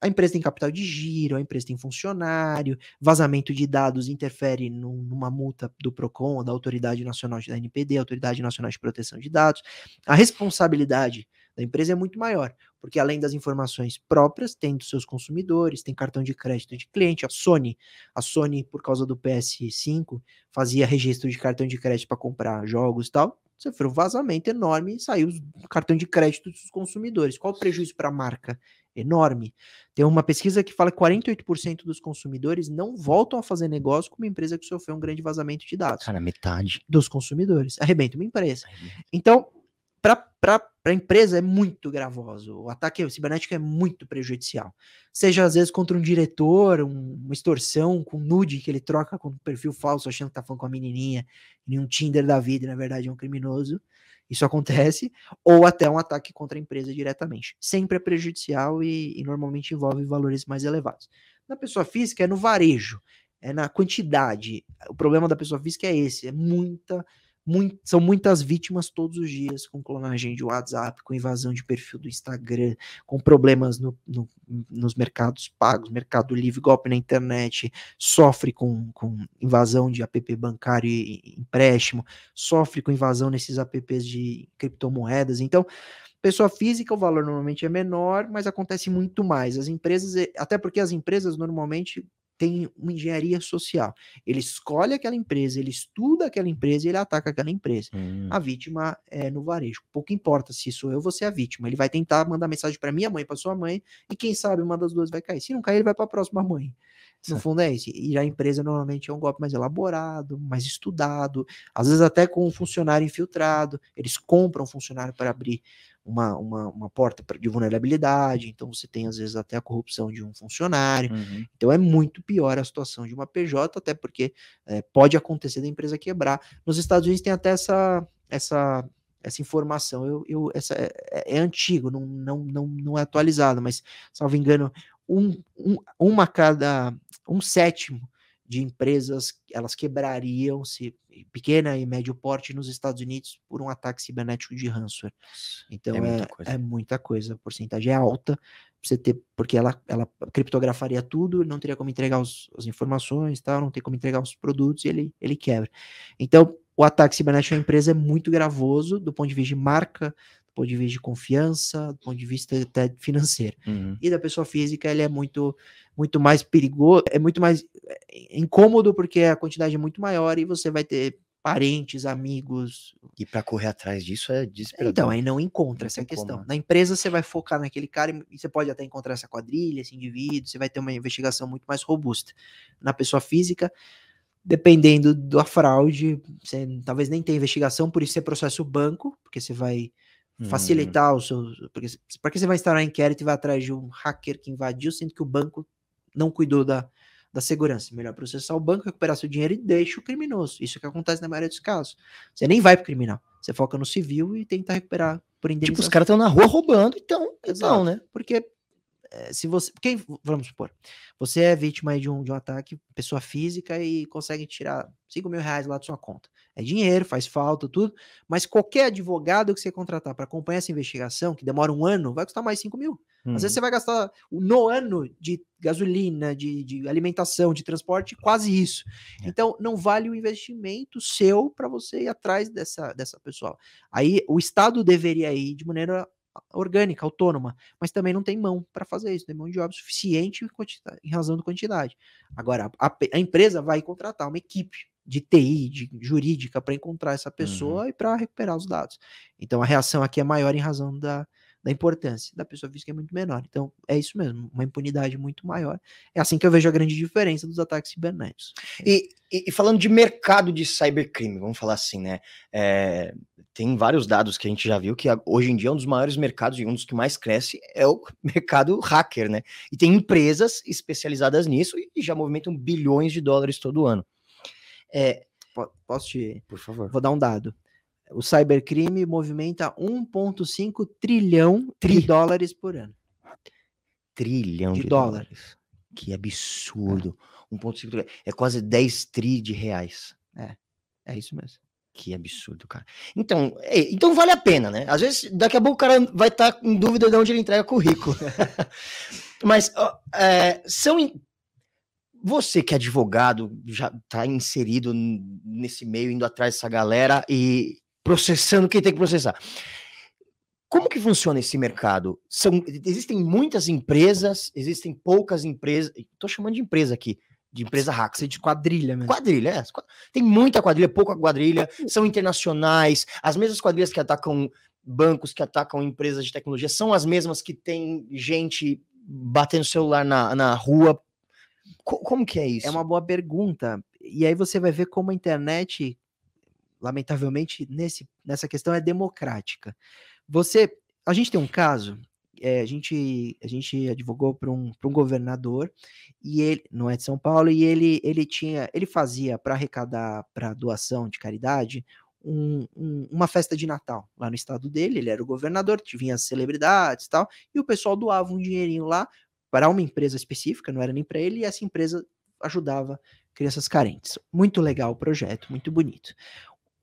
a empresa tem capital de giro, a empresa tem funcionário, vazamento de dados interfere numa multa do PROCON, da Autoridade Nacional da NPD, Autoridade Nacional de Proteção de Dados. A responsabilidade da empresa é muito maior, porque além das informações próprias, tem dos seus consumidores, tem cartão de crédito de cliente, a Sony, a Sony por causa do PS5 fazia registro de cartão de crédito para comprar jogos e tal, sofreu um vazamento enorme e saiu o cartão de crédito dos consumidores. Qual o prejuízo para a marca? Enorme. Tem uma pesquisa que fala que 48% dos consumidores não voltam a fazer negócio com uma empresa que sofreu um grande vazamento de dados. Cara, metade. Dos consumidores. Arrebenta uma empresa. Então, para a empresa é muito gravoso. O ataque cibernético é muito prejudicial. Seja às vezes contra um diretor, um, uma extorsão com nude que ele troca com um perfil falso, achando que tá falando com a menininha, em um Tinder da vida, e na verdade é um criminoso. Isso acontece, ou até um ataque contra a empresa diretamente. Sempre é prejudicial e, e normalmente envolve valores mais elevados. Na pessoa física é no varejo, é na quantidade. O problema da pessoa física é esse, é muita muito, são muitas vítimas todos os dias com clonagem de WhatsApp, com invasão de perfil do Instagram, com problemas no, no, nos mercados pagos, mercado livre, golpe na internet, sofre com, com invasão de app bancário e empréstimo, sofre com invasão nesses apps de criptomoedas. Então, pessoa física, o valor normalmente é menor, mas acontece muito mais. As empresas, até porque as empresas normalmente tem uma engenharia social. Ele escolhe aquela empresa, ele estuda aquela empresa e ele ataca aquela empresa. Hum. A vítima é no varejo. Pouco importa se sou eu ou você é a vítima. Ele vai tentar mandar mensagem para minha mãe, para sua mãe, e quem sabe uma das duas vai cair. Se não cair, ele vai para a próxima mãe. No certo. fundo é isso. E a empresa normalmente é um golpe mais elaborado, mais estudado, às vezes até com um funcionário infiltrado. Eles compram um funcionário para abrir uma, uma, uma porta de vulnerabilidade, então você tem às vezes até a corrupção de um funcionário. Uhum. Então é muito pior a situação de uma PJ, até porque é, pode acontecer da empresa quebrar. Nos Estados Unidos tem até essa, essa, essa informação, eu, eu, essa é, é, é antigo, não, não, não, não é atualizado, mas, salvo engano, um, um, uma cada um sétimo de empresas, elas quebrariam se pequena e médio porte nos Estados Unidos por um ataque cibernético de ransomware. Então é, é muita, coisa. É muita coisa, a porcentagem é alta, você ter, porque ela, ela criptografaria tudo, não teria como entregar os, as informações, tal, não tem como entregar os produtos e ele, ele quebra. Então, o ataque cibernético à empresa é muito gravoso do ponto de vista de marca, ponto de vista de confiança, do ponto de vista até financeiro. Uhum. E da pessoa física, ele é muito, muito mais perigoso, é muito mais é, incômodo porque a quantidade é muito maior e você vai ter parentes, amigos. E para correr atrás disso é desesperador. Então, aí não encontra não essa questão. Como. Na empresa você vai focar naquele cara e você pode até encontrar essa quadrilha, esse indivíduo, você vai ter uma investigação muito mais robusta. Na pessoa física, dependendo da fraude, você talvez nem tenha investigação, por isso você processa o banco, porque você vai facilitar hum. o seu. Porque, porque você vai instalar um inquérito e vai atrás de um hacker que invadiu, sendo que o banco não cuidou da, da segurança. Melhor processar o banco, recuperar seu dinheiro e deixa o criminoso. Isso que acontece na maioria dos casos. Você nem vai pro criminal. Você foca no civil e tenta recuperar por indenização. Tipo, os caras estão na rua roubando, então, então né? Porque é, se você. Quem, vamos supor, você é vítima de um, de um ataque, pessoa física, e consegue tirar 5 mil reais lá da sua conta. É dinheiro, faz falta, tudo, mas qualquer advogado que você contratar para acompanhar essa investigação, que demora um ano, vai custar mais 5 mil. Às vezes uhum. você vai gastar no ano de gasolina, de, de alimentação, de transporte, quase isso. É. Então, não vale o investimento seu para você ir atrás dessa, dessa pessoa. Aí o Estado deveria ir de maneira orgânica, autônoma, mas também não tem mão para fazer isso, tem mão de obra suficiente em, razão da quantidade. Agora, a, a, empresa vai contratar uma equipe de TI, de jurídica, para encontrar essa pessoa Uhum. e para recuperar os dados. Então a reação aqui é maior em razão da, da importância. Da pessoa física é muito menor. Então é isso mesmo, uma impunidade muito maior. É assim que eu vejo a grande diferença dos ataques cibernéticos. E, e- e falando de mercado de cybercrime, vamos falar assim, né? É, tem vários dados que a gente já viu que hoje em dia um dos maiores mercados e um dos que mais cresce é o [LAUGHS] mercado hacker, né? E tem empresas especializadas nisso e já movimentam bilhões de dólares todo ano. É, Po- Posso te. por favor. Vou dar um dado. O cybercrime movimenta 1,5 trilhão Tri. de dólares por ano. Trilhão De de, dólar. dólares. Que absurdo. 1,5 trilhão. É quase 10 tri de reais. É isso mesmo. Que absurdo, cara. Então, é, então vale a pena, né? Às vezes, daqui a pouco o cara vai estar em dúvida de onde ele entrega currículo. [LAUGHS] Mas ó, é, são. Você que é advogado, já está inserido nesse meio, indo atrás dessa galera e processando quem tem que processar. Como que funciona esse mercado? São, existem muitas empresas, existem poucas empresas. Estou chamando de empresa aqui, de empresa hacker. De quadrilha mesmo. Quadrilha, é. Tem muita quadrilha, pouca quadrilha, [LAUGHS] são internacionais. As mesmas quadrilhas que atacam bancos, que atacam empresas de tecnologia, são as mesmas que tem gente batendo celular na, na rua. Co- como que é isso? É uma boa pergunta. E aí você vai ver como a internet, lamentavelmente, nesse, nessa questão é democrática. Você, a gente tem um caso, é, a, gente, a gente advogou para um, pra um governador e ele não é de São Paulo e ele ele tinha, ele fazia para arrecadar para doação de caridade um- um- uma festa de Natal lá no estado dele. Ele era o governador, vinha as celebridades e tal, e o pessoal doava um dinheirinho lá para uma empresa específica, não era nem para ele, e essa empresa ajudava crianças carentes. Muito legal o projeto, muito bonito.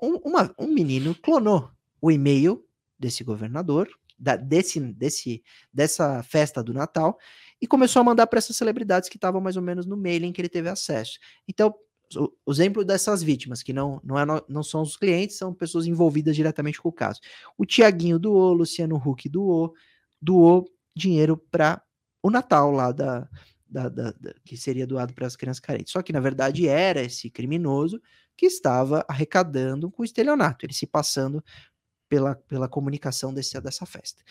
Um, uma- um menino clonou o e-mail desse governador, da- desse, desse, dessa festa do Natal, e começou a mandar para essas celebridades que estavam mais ou menos no mailing que ele teve acesso. Então, o, exemplo dessas vítimas, que não, não, é não são os clientes, são pessoas envolvidas diretamente com o caso. O Tiaguinho doou, Luciano Huck doou, doou dinheiro para o Natal lá da, da- da- da- que seria doado para as crianças carentes. Só que, na verdade, era esse criminoso que estava arrecadando com estelionato, ele se passando pela, pela comunicação desse, dessa festa.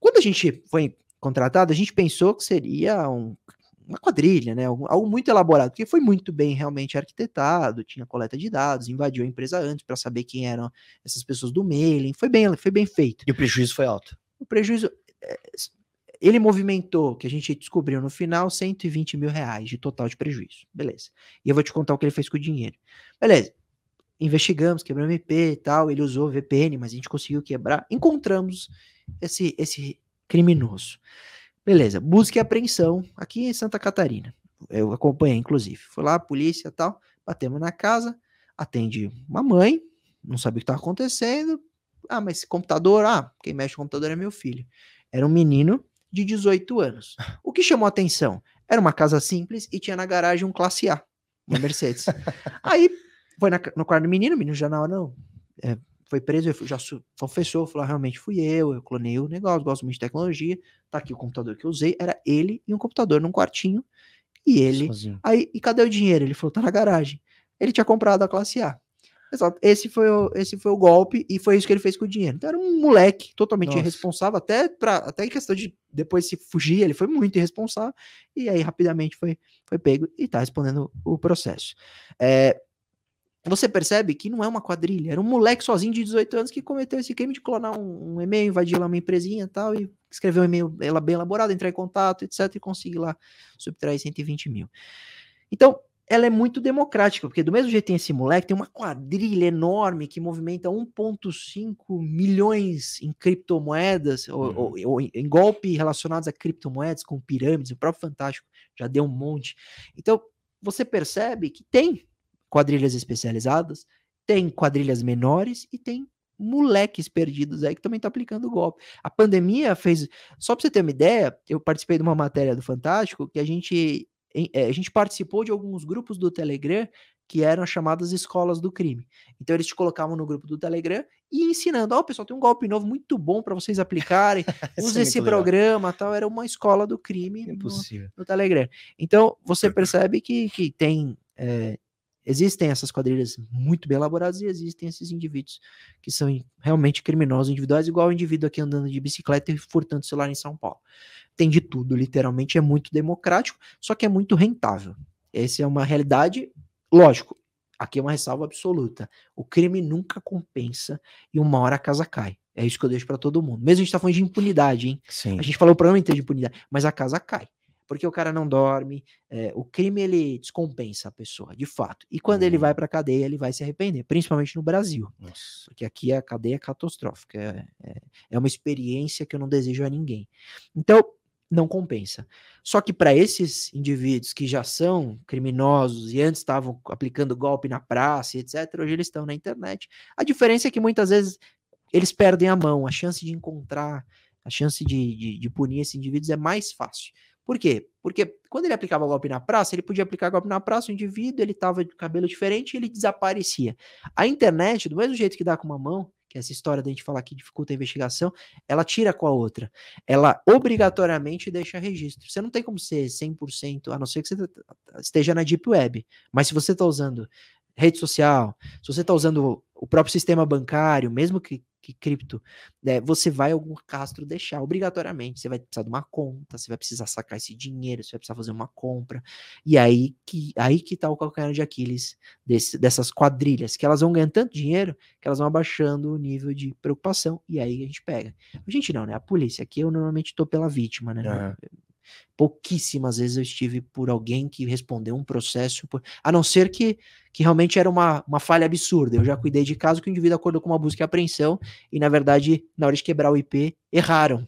Quando a gente foi contratado, a gente pensou que seria um- uma quadrilha, né? Algo, algo muito elaborado, porque foi muito bem realmente arquitetado, tinha coleta de dados, invadiu a empresa antes para saber quem eram essas pessoas do mailing, foi bem, foi bem feito. E o prejuízo foi alto. O prejuízo. é, Ele movimentou, que a gente descobriu no final, 120 mil reais de total de prejuízo. Beleza. E eu vou te contar o que ele fez com o dinheiro. Beleza. Investigamos, quebramos MP e tal. Ele usou VPN, mas a gente conseguiu quebrar. Encontramos esse, esse criminoso. Beleza. Busca e apreensão aqui em Santa Catarina. Eu acompanhei, inclusive. Foi lá, a polícia e tal. Batemos na casa. Atende uma mãe. Não sabia o que estava acontecendo. Ah, mas esse computador, ah, quem mexe no computador é meu filho. Era um menino de 18 anos. O que chamou a atenção? Era uma casa simples e tinha na garagem um classe A, uma Mercedes. [LAUGHS] Aí foi na no quarto do menino, o menino já na hora, não, é, foi preso, ele já confessou, falou, "Ah, realmente fui eu, eu clonei o negócio, gosto muito de tecnologia, tá aqui o computador que eu usei, era ele e um computador num quartinho, e ele Sozinho. Aí, e cadê o dinheiro? Ele falou, tá na garagem. Ele tinha comprado a classe A. Exato. Esse foi, o, esse foi o golpe e foi isso que ele fez com o dinheiro. Então era um moleque totalmente Nossa. irresponsável, até, pra, até em questão de depois se fugir, ele foi muito irresponsável, e aí rapidamente foi, foi pego e tá respondendo o processo. É, você percebe que não é uma quadrilha, era um moleque sozinho de 18 anos que cometeu esse crime de clonar um, um e-mail, invadir lá uma empresinha e tal, e escrever um e-mail bem elaborado, entrar em contato, etc, e conseguir lá subtrair 120 mil. Então, ela é muito democrática, porque do mesmo jeito tem esse moleque, tem uma quadrilha enorme que movimenta 1,5 milhões em criptomoedas, ou, Uhum. ou- ou em, em golpe relacionados a criptomoedas, com pirâmides, o próprio Fantástico já deu um monte. Então, você percebe que tem quadrilhas especializadas, tem quadrilhas menores e tem moleques perdidos aí que também tá aplicando o golpe. A pandemia fez. Só para você ter uma ideia, eu participei de uma matéria do Fantástico que a gente, a gente participou de alguns grupos do Telegram que eram chamadas escolas do crime. Então eles te colocavam no grupo do Telegram e ensinando, ó, pessoal, tem um golpe novo muito bom para vocês aplicarem, [LAUGHS] use é esse muito legal. programa, tal, era uma escola do crime no, no Telegram. Então, você percebe que, que tem é, existem essas quadrilhas muito bem elaboradas e existem esses indivíduos que são realmente criminosos individuais, igual o indivíduo aqui andando de bicicleta e furtando celular em São Paulo. Tem de tudo, literalmente é muito democrático, só que é muito rentável. Essa é uma realidade, lógico, aqui é uma ressalva absoluta. O crime nunca compensa e uma hora a casa cai. É isso que eu deixo para todo mundo. Mesmo a gente tá falando de impunidade, hein? Sim. A gente falou o programa inteiro de impunidade, mas a casa cai. Porque o cara não dorme, é, o crime ele descompensa a pessoa, de fato. E quando ele Uhum. vai para cadeia, ele vai se arrepender, principalmente no Brasil. Nossa. Porque aqui a cadeia é catastrófica. É, é, é uma experiência que eu não desejo a ninguém. Então, não compensa. Só que para esses indivíduos que já são criminosos e antes estavam aplicando golpe na praça, etc., hoje eles estão na internet. A diferença é que muitas vezes eles perdem a mão, a chance de encontrar, a chance de, de, de punir esses indivíduos é mais fácil. Por quê? Porque quando ele aplicava golpe na praça, ele podia aplicar golpe na praça, o indivíduo, ele tava de cabelo diferente e ele desaparecia. A internet, do mesmo jeito que dá com uma mão, que essa história da gente falar que dificulta a investigação, ela tira com a outra. Ela obrigatoriamente deixa registro. Você não tem como ser 100%, a não ser que você esteja na Deep Web. Mas se você está usando rede social, se você está usando o próprio sistema bancário, mesmo que, que cripto, né, você vai algum castro deixar obrigatoriamente. Você vai precisar de uma conta, você vai precisar sacar esse dinheiro, você vai precisar fazer uma compra. E aí que aí que tá o calcanhar de Aquiles desse, dessas quadrilhas, que elas vão ganhando tanto dinheiro que elas vão abaixando o nível de preocupação. E aí a gente pega. A gente não, né? A polícia. Aqui eu normalmente tô pela vítima, né? Aham. Pouquíssimas vezes eu estive por alguém que respondeu um processo, por- a não ser que, que realmente era uma, uma falha absurda. Eu já cuidei de caso que o indivíduo acordou com uma busca e apreensão e, na verdade, na hora de quebrar o IP, erraram.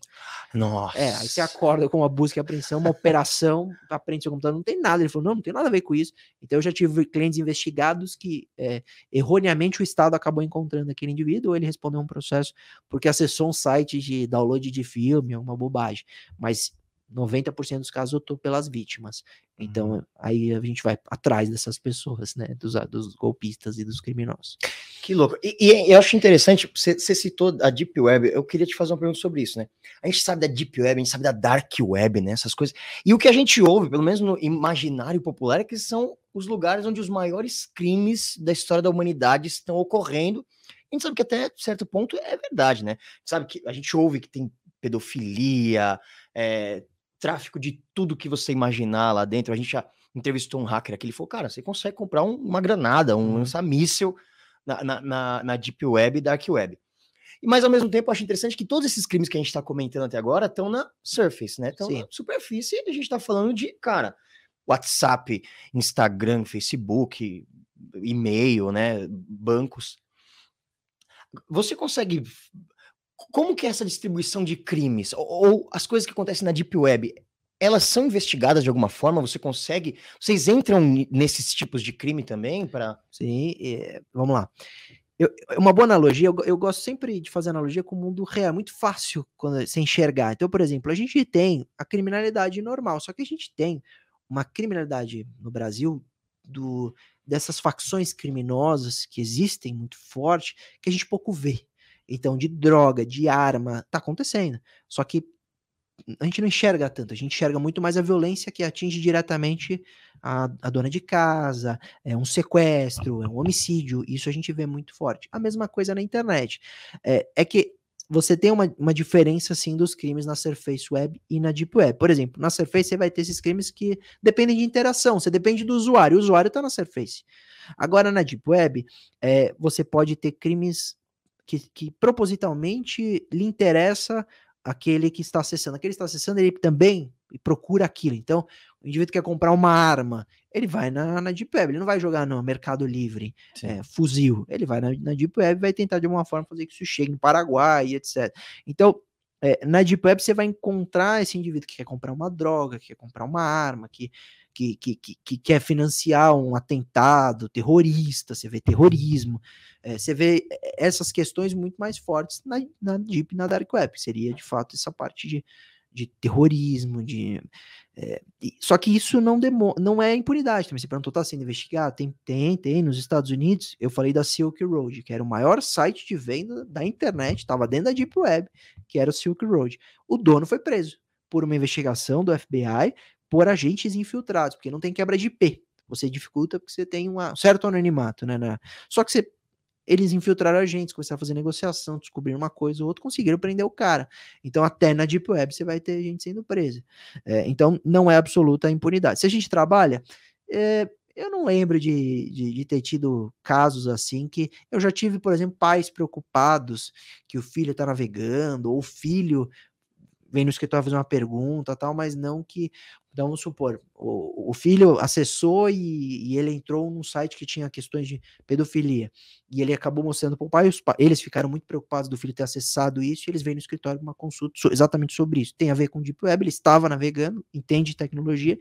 Nossa. É, aí você acorda com uma busca e apreensão, uma operação, [LAUGHS] aprende seu computador, não tem nada. Ele falou, não, não tem nada a ver com isso. Então eu já tive clientes investigados que é, erroneamente o Estado acabou encontrando aquele indivíduo, ou ele respondeu um processo porque acessou um site de download de filme, uma bobagem. Mas 90% dos casos eu tô pelas vítimas. Então aí a gente vai atrás dessas pessoas, né? Dos, dos golpistas e dos criminosos. Que louco. E, e eu acho interessante, você, você citou a Deep Web, eu queria te fazer uma pergunta sobre isso, né? A gente sabe da Deep Web, a gente sabe da Dark Web, né? Essas coisas. E o que a gente ouve, pelo menos no imaginário popular, é que são os lugares onde os maiores crimes da história da humanidade estão ocorrendo. A gente sabe que até certo ponto é verdade, né? Sabe que a gente ouve que tem pedofilia, é, tráfico de tudo que você imaginar lá dentro. A gente já entrevistou um hacker aqui, ele falou, cara, você consegue comprar um- uma granada, um Uhum. lança-míssel na, na, na, na Deep Web e Dark Web. E, mas ao mesmo tempo, eu acho interessante que todos esses crimes que a gente está comentando até agora estão na surface, né? Estão na superfície e a gente está falando de, cara, WhatsApp, Instagram, Facebook, e-mail, né? Bancos. Você consegue. Como que é essa distribuição de crimes? Ou, ou as coisas que acontecem na Deep Web, elas são investigadas de alguma forma? Você consegue. Vocês entram nesses tipos de crime também? para Sim, é, vamos lá. Eu- uma boa analogia, eu, eu gosto sempre de fazer analogia com o mundo real, é muito fácil quando você enxergar. Então, por exemplo, a gente tem a criminalidade normal, só que a gente tem uma criminalidade no Brasil do, dessas facções criminosas que existem muito forte, que a gente pouco vê. Então, de droga, de arma, tá acontecendo. Só que a gente não enxerga tanto, a gente enxerga muito mais a violência que atinge diretamente a, a dona de casa, é um sequestro, é um homicídio, isso a gente vê muito forte. A mesma coisa na internet. É, é que você tem uma, uma diferença, assim, dos crimes na Surface Web e na Deep Web. Por exemplo, na Surface você vai ter esses crimes que dependem de interação, você depende do usuário, o usuário está na Surface. Agora, na Deep Web, é, você pode ter crimes que, que propositalmente lhe interessa aquele que está acessando. Aquele que está acessando, ele também procura aquilo. Então, o indivíduo quer comprar uma arma, ele vai na, na Deep Web, ele não vai jogar no Mercado Livre, é, fuzil. Ele vai na, na Deep Web e vai tentar de alguma forma fazer que isso chegue no Paraguai, etc. Então, é, na Deep Web você vai encontrar esse indivíduo que quer comprar uma droga, que quer comprar uma arma, que, que, que, que, que quer financiar um atentado terrorista, você vê terrorismo, é, você vê essas questões muito mais fortes na, na Deep e na Dark Web, seria de fato essa parte de, de terrorismo, de. É, só que isso não, demo, não é impunidade também. Você perguntou, está sendo investigado? Tem, tem, tem. Nos Estados Unidos, eu falei da Silk Road, que era o maior site de venda da internet, estava dentro da Deep Web, que era o Silk Road. O dono foi preso por uma investigação do FBI por agentes infiltrados, porque não tem quebra de IP. Você dificulta porque você tem um certo anonimato, né? né? Só que você eles infiltraram agentes, começaram a fazer negociação, descobriram uma coisa ou outra, conseguiram prender o cara. Então, até na Deep Web você vai ter gente sendo presa. É, então, não é absoluta a impunidade. Se a gente trabalha, é, eu não lembro de, de, de, ter tido casos assim que eu já tive, por exemplo, pais preocupados que o filho está navegando, ou o filho vem no escritório fazer uma pergunta tal, mas não que, então, vamos supor, o, o filho acessou e, e, ele entrou num site que tinha questões de pedofilia, e ele acabou mostrando para o pai, eles ficaram muito preocupados do filho ter acessado isso, e eles vêm no escritório uma consulta so, exatamente sobre isso, tem a ver com o Deep Web, ele estava navegando, entende tecnologia,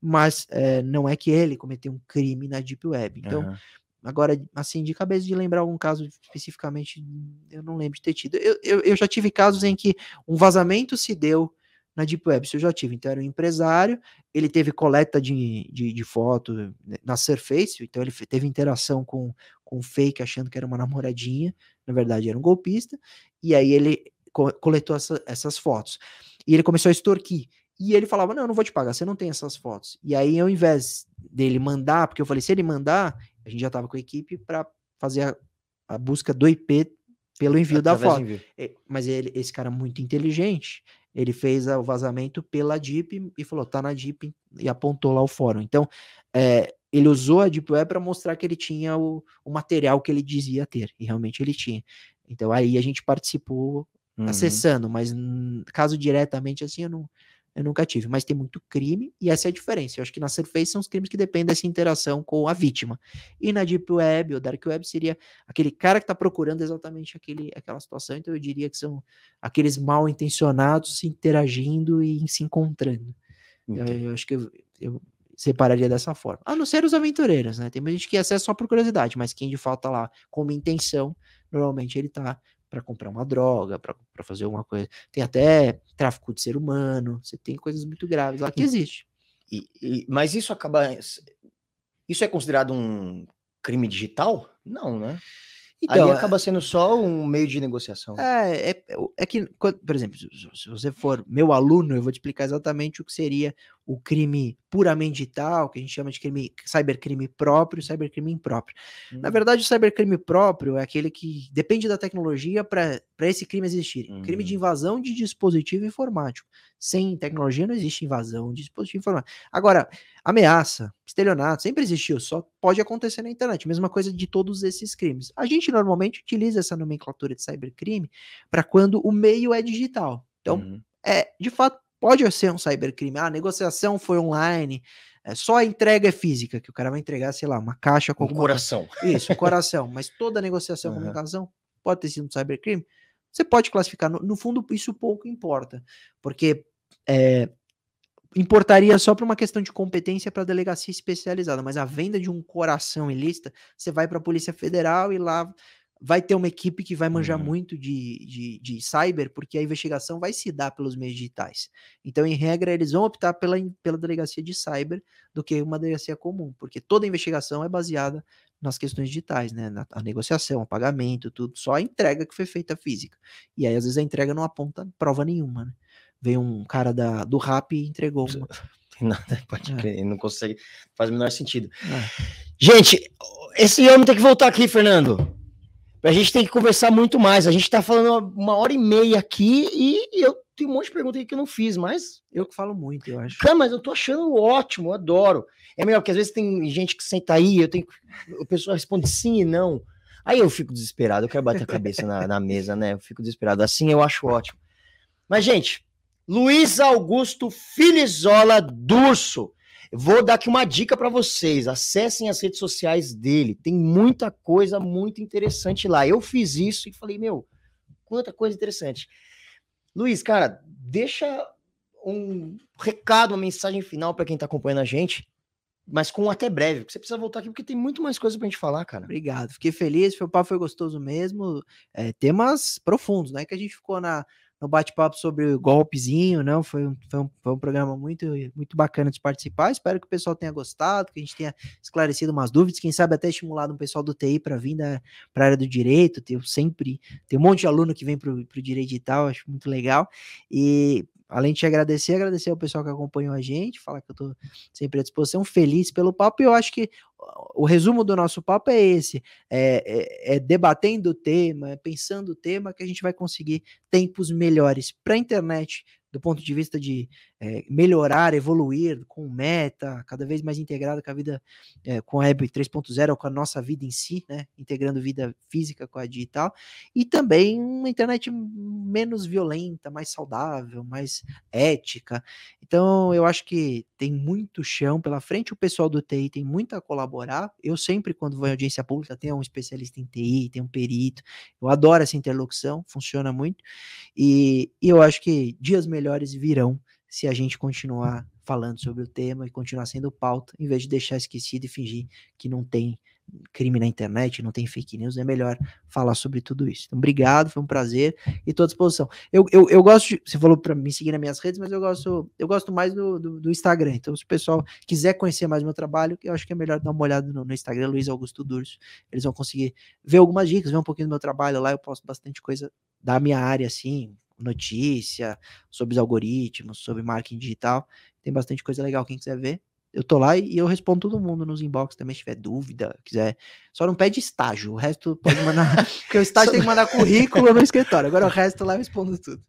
mas é, não é que ele cometeu um crime na Deep Web, então... Uhum. Agora, assim, de cabeça de lembrar algum caso especificamente, eu não lembro de ter tido. Eu, eu, eu já tive casos em que um vazamento se deu na Deep Web, isso eu já tive. Então, era um empresário, ele teve coleta de, de, de foto na Surface, então ele teve interação com, com o fake, achando que era uma namoradinha, na verdade era um golpista, e aí ele co coletou essa, essas fotos. E ele começou a extorquir. E ele falava: Não, eu não vou te pagar, você não tem essas fotos. E aí, ao invés dele mandar, porque eu falei: se ele mandar, a gente já estava com a equipe para fazer a, a, busca do IP pelo envio Através da foto. Envio. É, mas ele, esse cara muito inteligente, ele fez o vazamento pela DIP e falou, tá na DIP e apontou lá o fórum. Então, é, ele usou a Deep Web para mostrar que ele tinha o, o, material que ele dizia ter, e realmente ele tinha. Então aí a gente participou uhum. acessando, mas caso diretamente assim eu não, eu nunca tive, mas tem muito crime e essa é a diferença. Eu acho que na Surface são os crimes que dependem dessa interação com a vítima. E na Deep Web ou Dark Web seria aquele cara que está procurando exatamente aquele, aquela situação. Então eu diria que são aqueles mal intencionados se interagindo e se encontrando. Eu, eu, acho que eu, eu, separaria dessa forma. A não ser os aventureiros, né? Tem gente que acessa só por curiosidade, mas quem de fato tá lá como intenção, normalmente ele tá para comprar uma droga, para fazer alguma coisa. Tem até tráfico de ser humano, você tem coisas muito graves lá que existe. E, e, mas isso acaba. Isso é considerado um crime digital? Não, né? Então, Ali é acaba sendo só um meio de negociação. É, é, é que, por exemplo, se você for meu aluno, eu vou te explicar exatamente o que seria o crime puramente digital, que a gente chama de crime, cybercrime próprio cybercrime impróprio. Hum. Na verdade, o cybercrime próprio é aquele que depende da tecnologia para esse crime existir. Hum. Crime de hum. invasão de dispositivo informático. Sem tecnologia não existe invasão de dispositivo informático. Agora, ameaça, estelionato, sempre existiu, só pode acontecer na internet. Mesma coisa de todos esses crimes. A gente normalmente utiliza essa nomenclatura de cybercrime para quando o meio é digital. Então, hum. é, de fato, Pode ser um cybercrime. Ah, a negociação foi online. É, só a entrega é física, que o cara vai entregar, sei lá, uma caixa com um coração. Isso, um coração. Mas toda a negociação, uhum. comunicação, pode ter sido um cybercrime. Você pode classificar. No, no fundo, isso pouco importa. Porque é, importaria só para uma questão de competência para delegacia especializada, mas a venda de um coração ilícita, você vai para a Polícia Federal e lá vai ter uma equipe que vai manjar uhum. muito de, de, de, cyber, porque a investigação vai se dar pelos meios digitais. Então, em regra, eles vão optar pela, pela delegacia de cyber do que uma delegacia comum, porque toda investigação é baseada nas questões digitais, né? Na, a negociação, o pagamento, tudo, só a entrega que foi feita física. E aí, às vezes, a entrega não aponta prova nenhuma, né? Vem um cara da, do RAP e entregou uma. [LAUGHS] Nada, pode é. crer, não consegue, faz o menor sentido. É. Gente, esse homem tem que voltar aqui, Fernando. A gente tem que conversar muito mais. A gente está falando uma hora e meia aqui e eu tenho um monte de perguntas aqui que eu não fiz, mas. Eu que falo muito, eu acho. Cara, mas eu tô achando ótimo, eu adoro. É melhor, porque às vezes tem gente que senta aí, eu tenho. A pessoa responde sim e não. Aí eu fico desesperado, eu quero bater a cabeça na, na mesa, né? Eu fico desesperado. Assim eu acho ótimo. Mas, gente, Luiz Augusto Filizola Durso Vou dar aqui uma dica para vocês. Acessem as redes sociais dele. Tem muita coisa muito interessante lá. Eu fiz isso e falei, meu, quanta coisa interessante. Luiz, cara, deixa um recado, uma mensagem final para quem está acompanhando a gente, mas com até breve, porque você precisa voltar aqui porque tem muito mais coisa pra gente falar, cara. Obrigado, fiquei feliz, o papo foi gostoso mesmo, é, temas profundos, né, que a gente ficou na, no bate-papo sobre golpezinho, não? Foi um, foi, um, foi um programa muito, muito bacana de participar. Espero que o pessoal tenha gostado, que a gente tenha esclarecido umas dúvidas, quem sabe até estimulado um pessoal do TI para vir para a área do direito. Tem sempre tem um monte de aluno que vem para o direito digital, acho muito legal. E além de te agradecer, agradecer ao pessoal que acompanhou a gente, falar que eu tô sempre à disposição, feliz pelo papo, e eu acho que o resumo do nosso papo é esse: é, é, é debatendo o tema, é pensando o tema, que a gente vai conseguir tempos melhores para a internet, do ponto de vista de é, melhorar, evoluir com meta, cada vez mais integrada com a vida, é, com a Web 3.0, com a nossa vida em si, né? Integrando vida física com a digital, e também uma internet menos violenta, mais saudável, mais ética. Então, eu acho que tem muito chão pela frente, o pessoal do TI tem muito a colaborar. Eu sempre, quando vou em audiência pública, tenho um especialista em TI, tem um perito. Eu adoro essa interlocução, funciona muito. E, e eu acho que dias melhores virão se a gente continuar falando sobre o tema e continuar sendo pauta, em vez de deixar esquecido e fingir que não tem crime na internet, não tem fake news, é melhor falar sobre tudo isso. Então, obrigado, foi um prazer e estou à disposição. Eu, eu, eu gosto, de, você falou para me seguir nas minhas redes, mas eu gosto, eu gosto mais do, do, do, Instagram. Então, se o pessoal quiser conhecer mais meu trabalho, eu acho que é melhor dar uma olhada no, no Instagram, Luiz Augusto Durso. Eles vão conseguir ver algumas dicas, ver um pouquinho do meu trabalho lá. Eu posto bastante coisa da minha área, assim, notícia, sobre os algoritmos, sobre marketing digital. Tem bastante coisa legal, quem quiser ver. Eu tô lá e eu respondo todo mundo nos inbox também, se tiver dúvida, quiser. Só não pede estágio, o resto pode mandar. [LAUGHS] porque o estágio tem que mandar currículo no escritório. Agora o resto lá eu respondo tudo.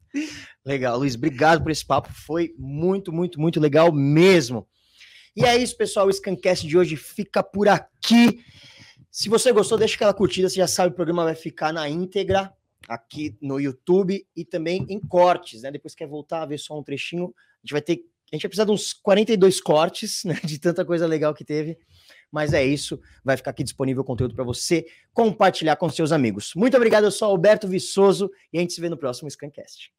Legal, Luiz, obrigado por esse papo. Foi muito, muito, muito legal mesmo. E é isso, pessoal. O Scancast de hoje fica por aqui. Se você gostou, deixa aquela curtida. Você já sabe, o programa vai ficar na íntegra aqui no YouTube e também em cortes, né? Depois quer voltar a ver só um trechinho, a gente vai ter, a gente vai precisar de uns 42 cortes, né? De tanta coisa legal que teve. Mas é isso, vai ficar aqui disponível o conteúdo para você compartilhar com seus amigos. Muito obrigado, eu sou Alberto Viçoso e a gente se vê no próximo Scancast.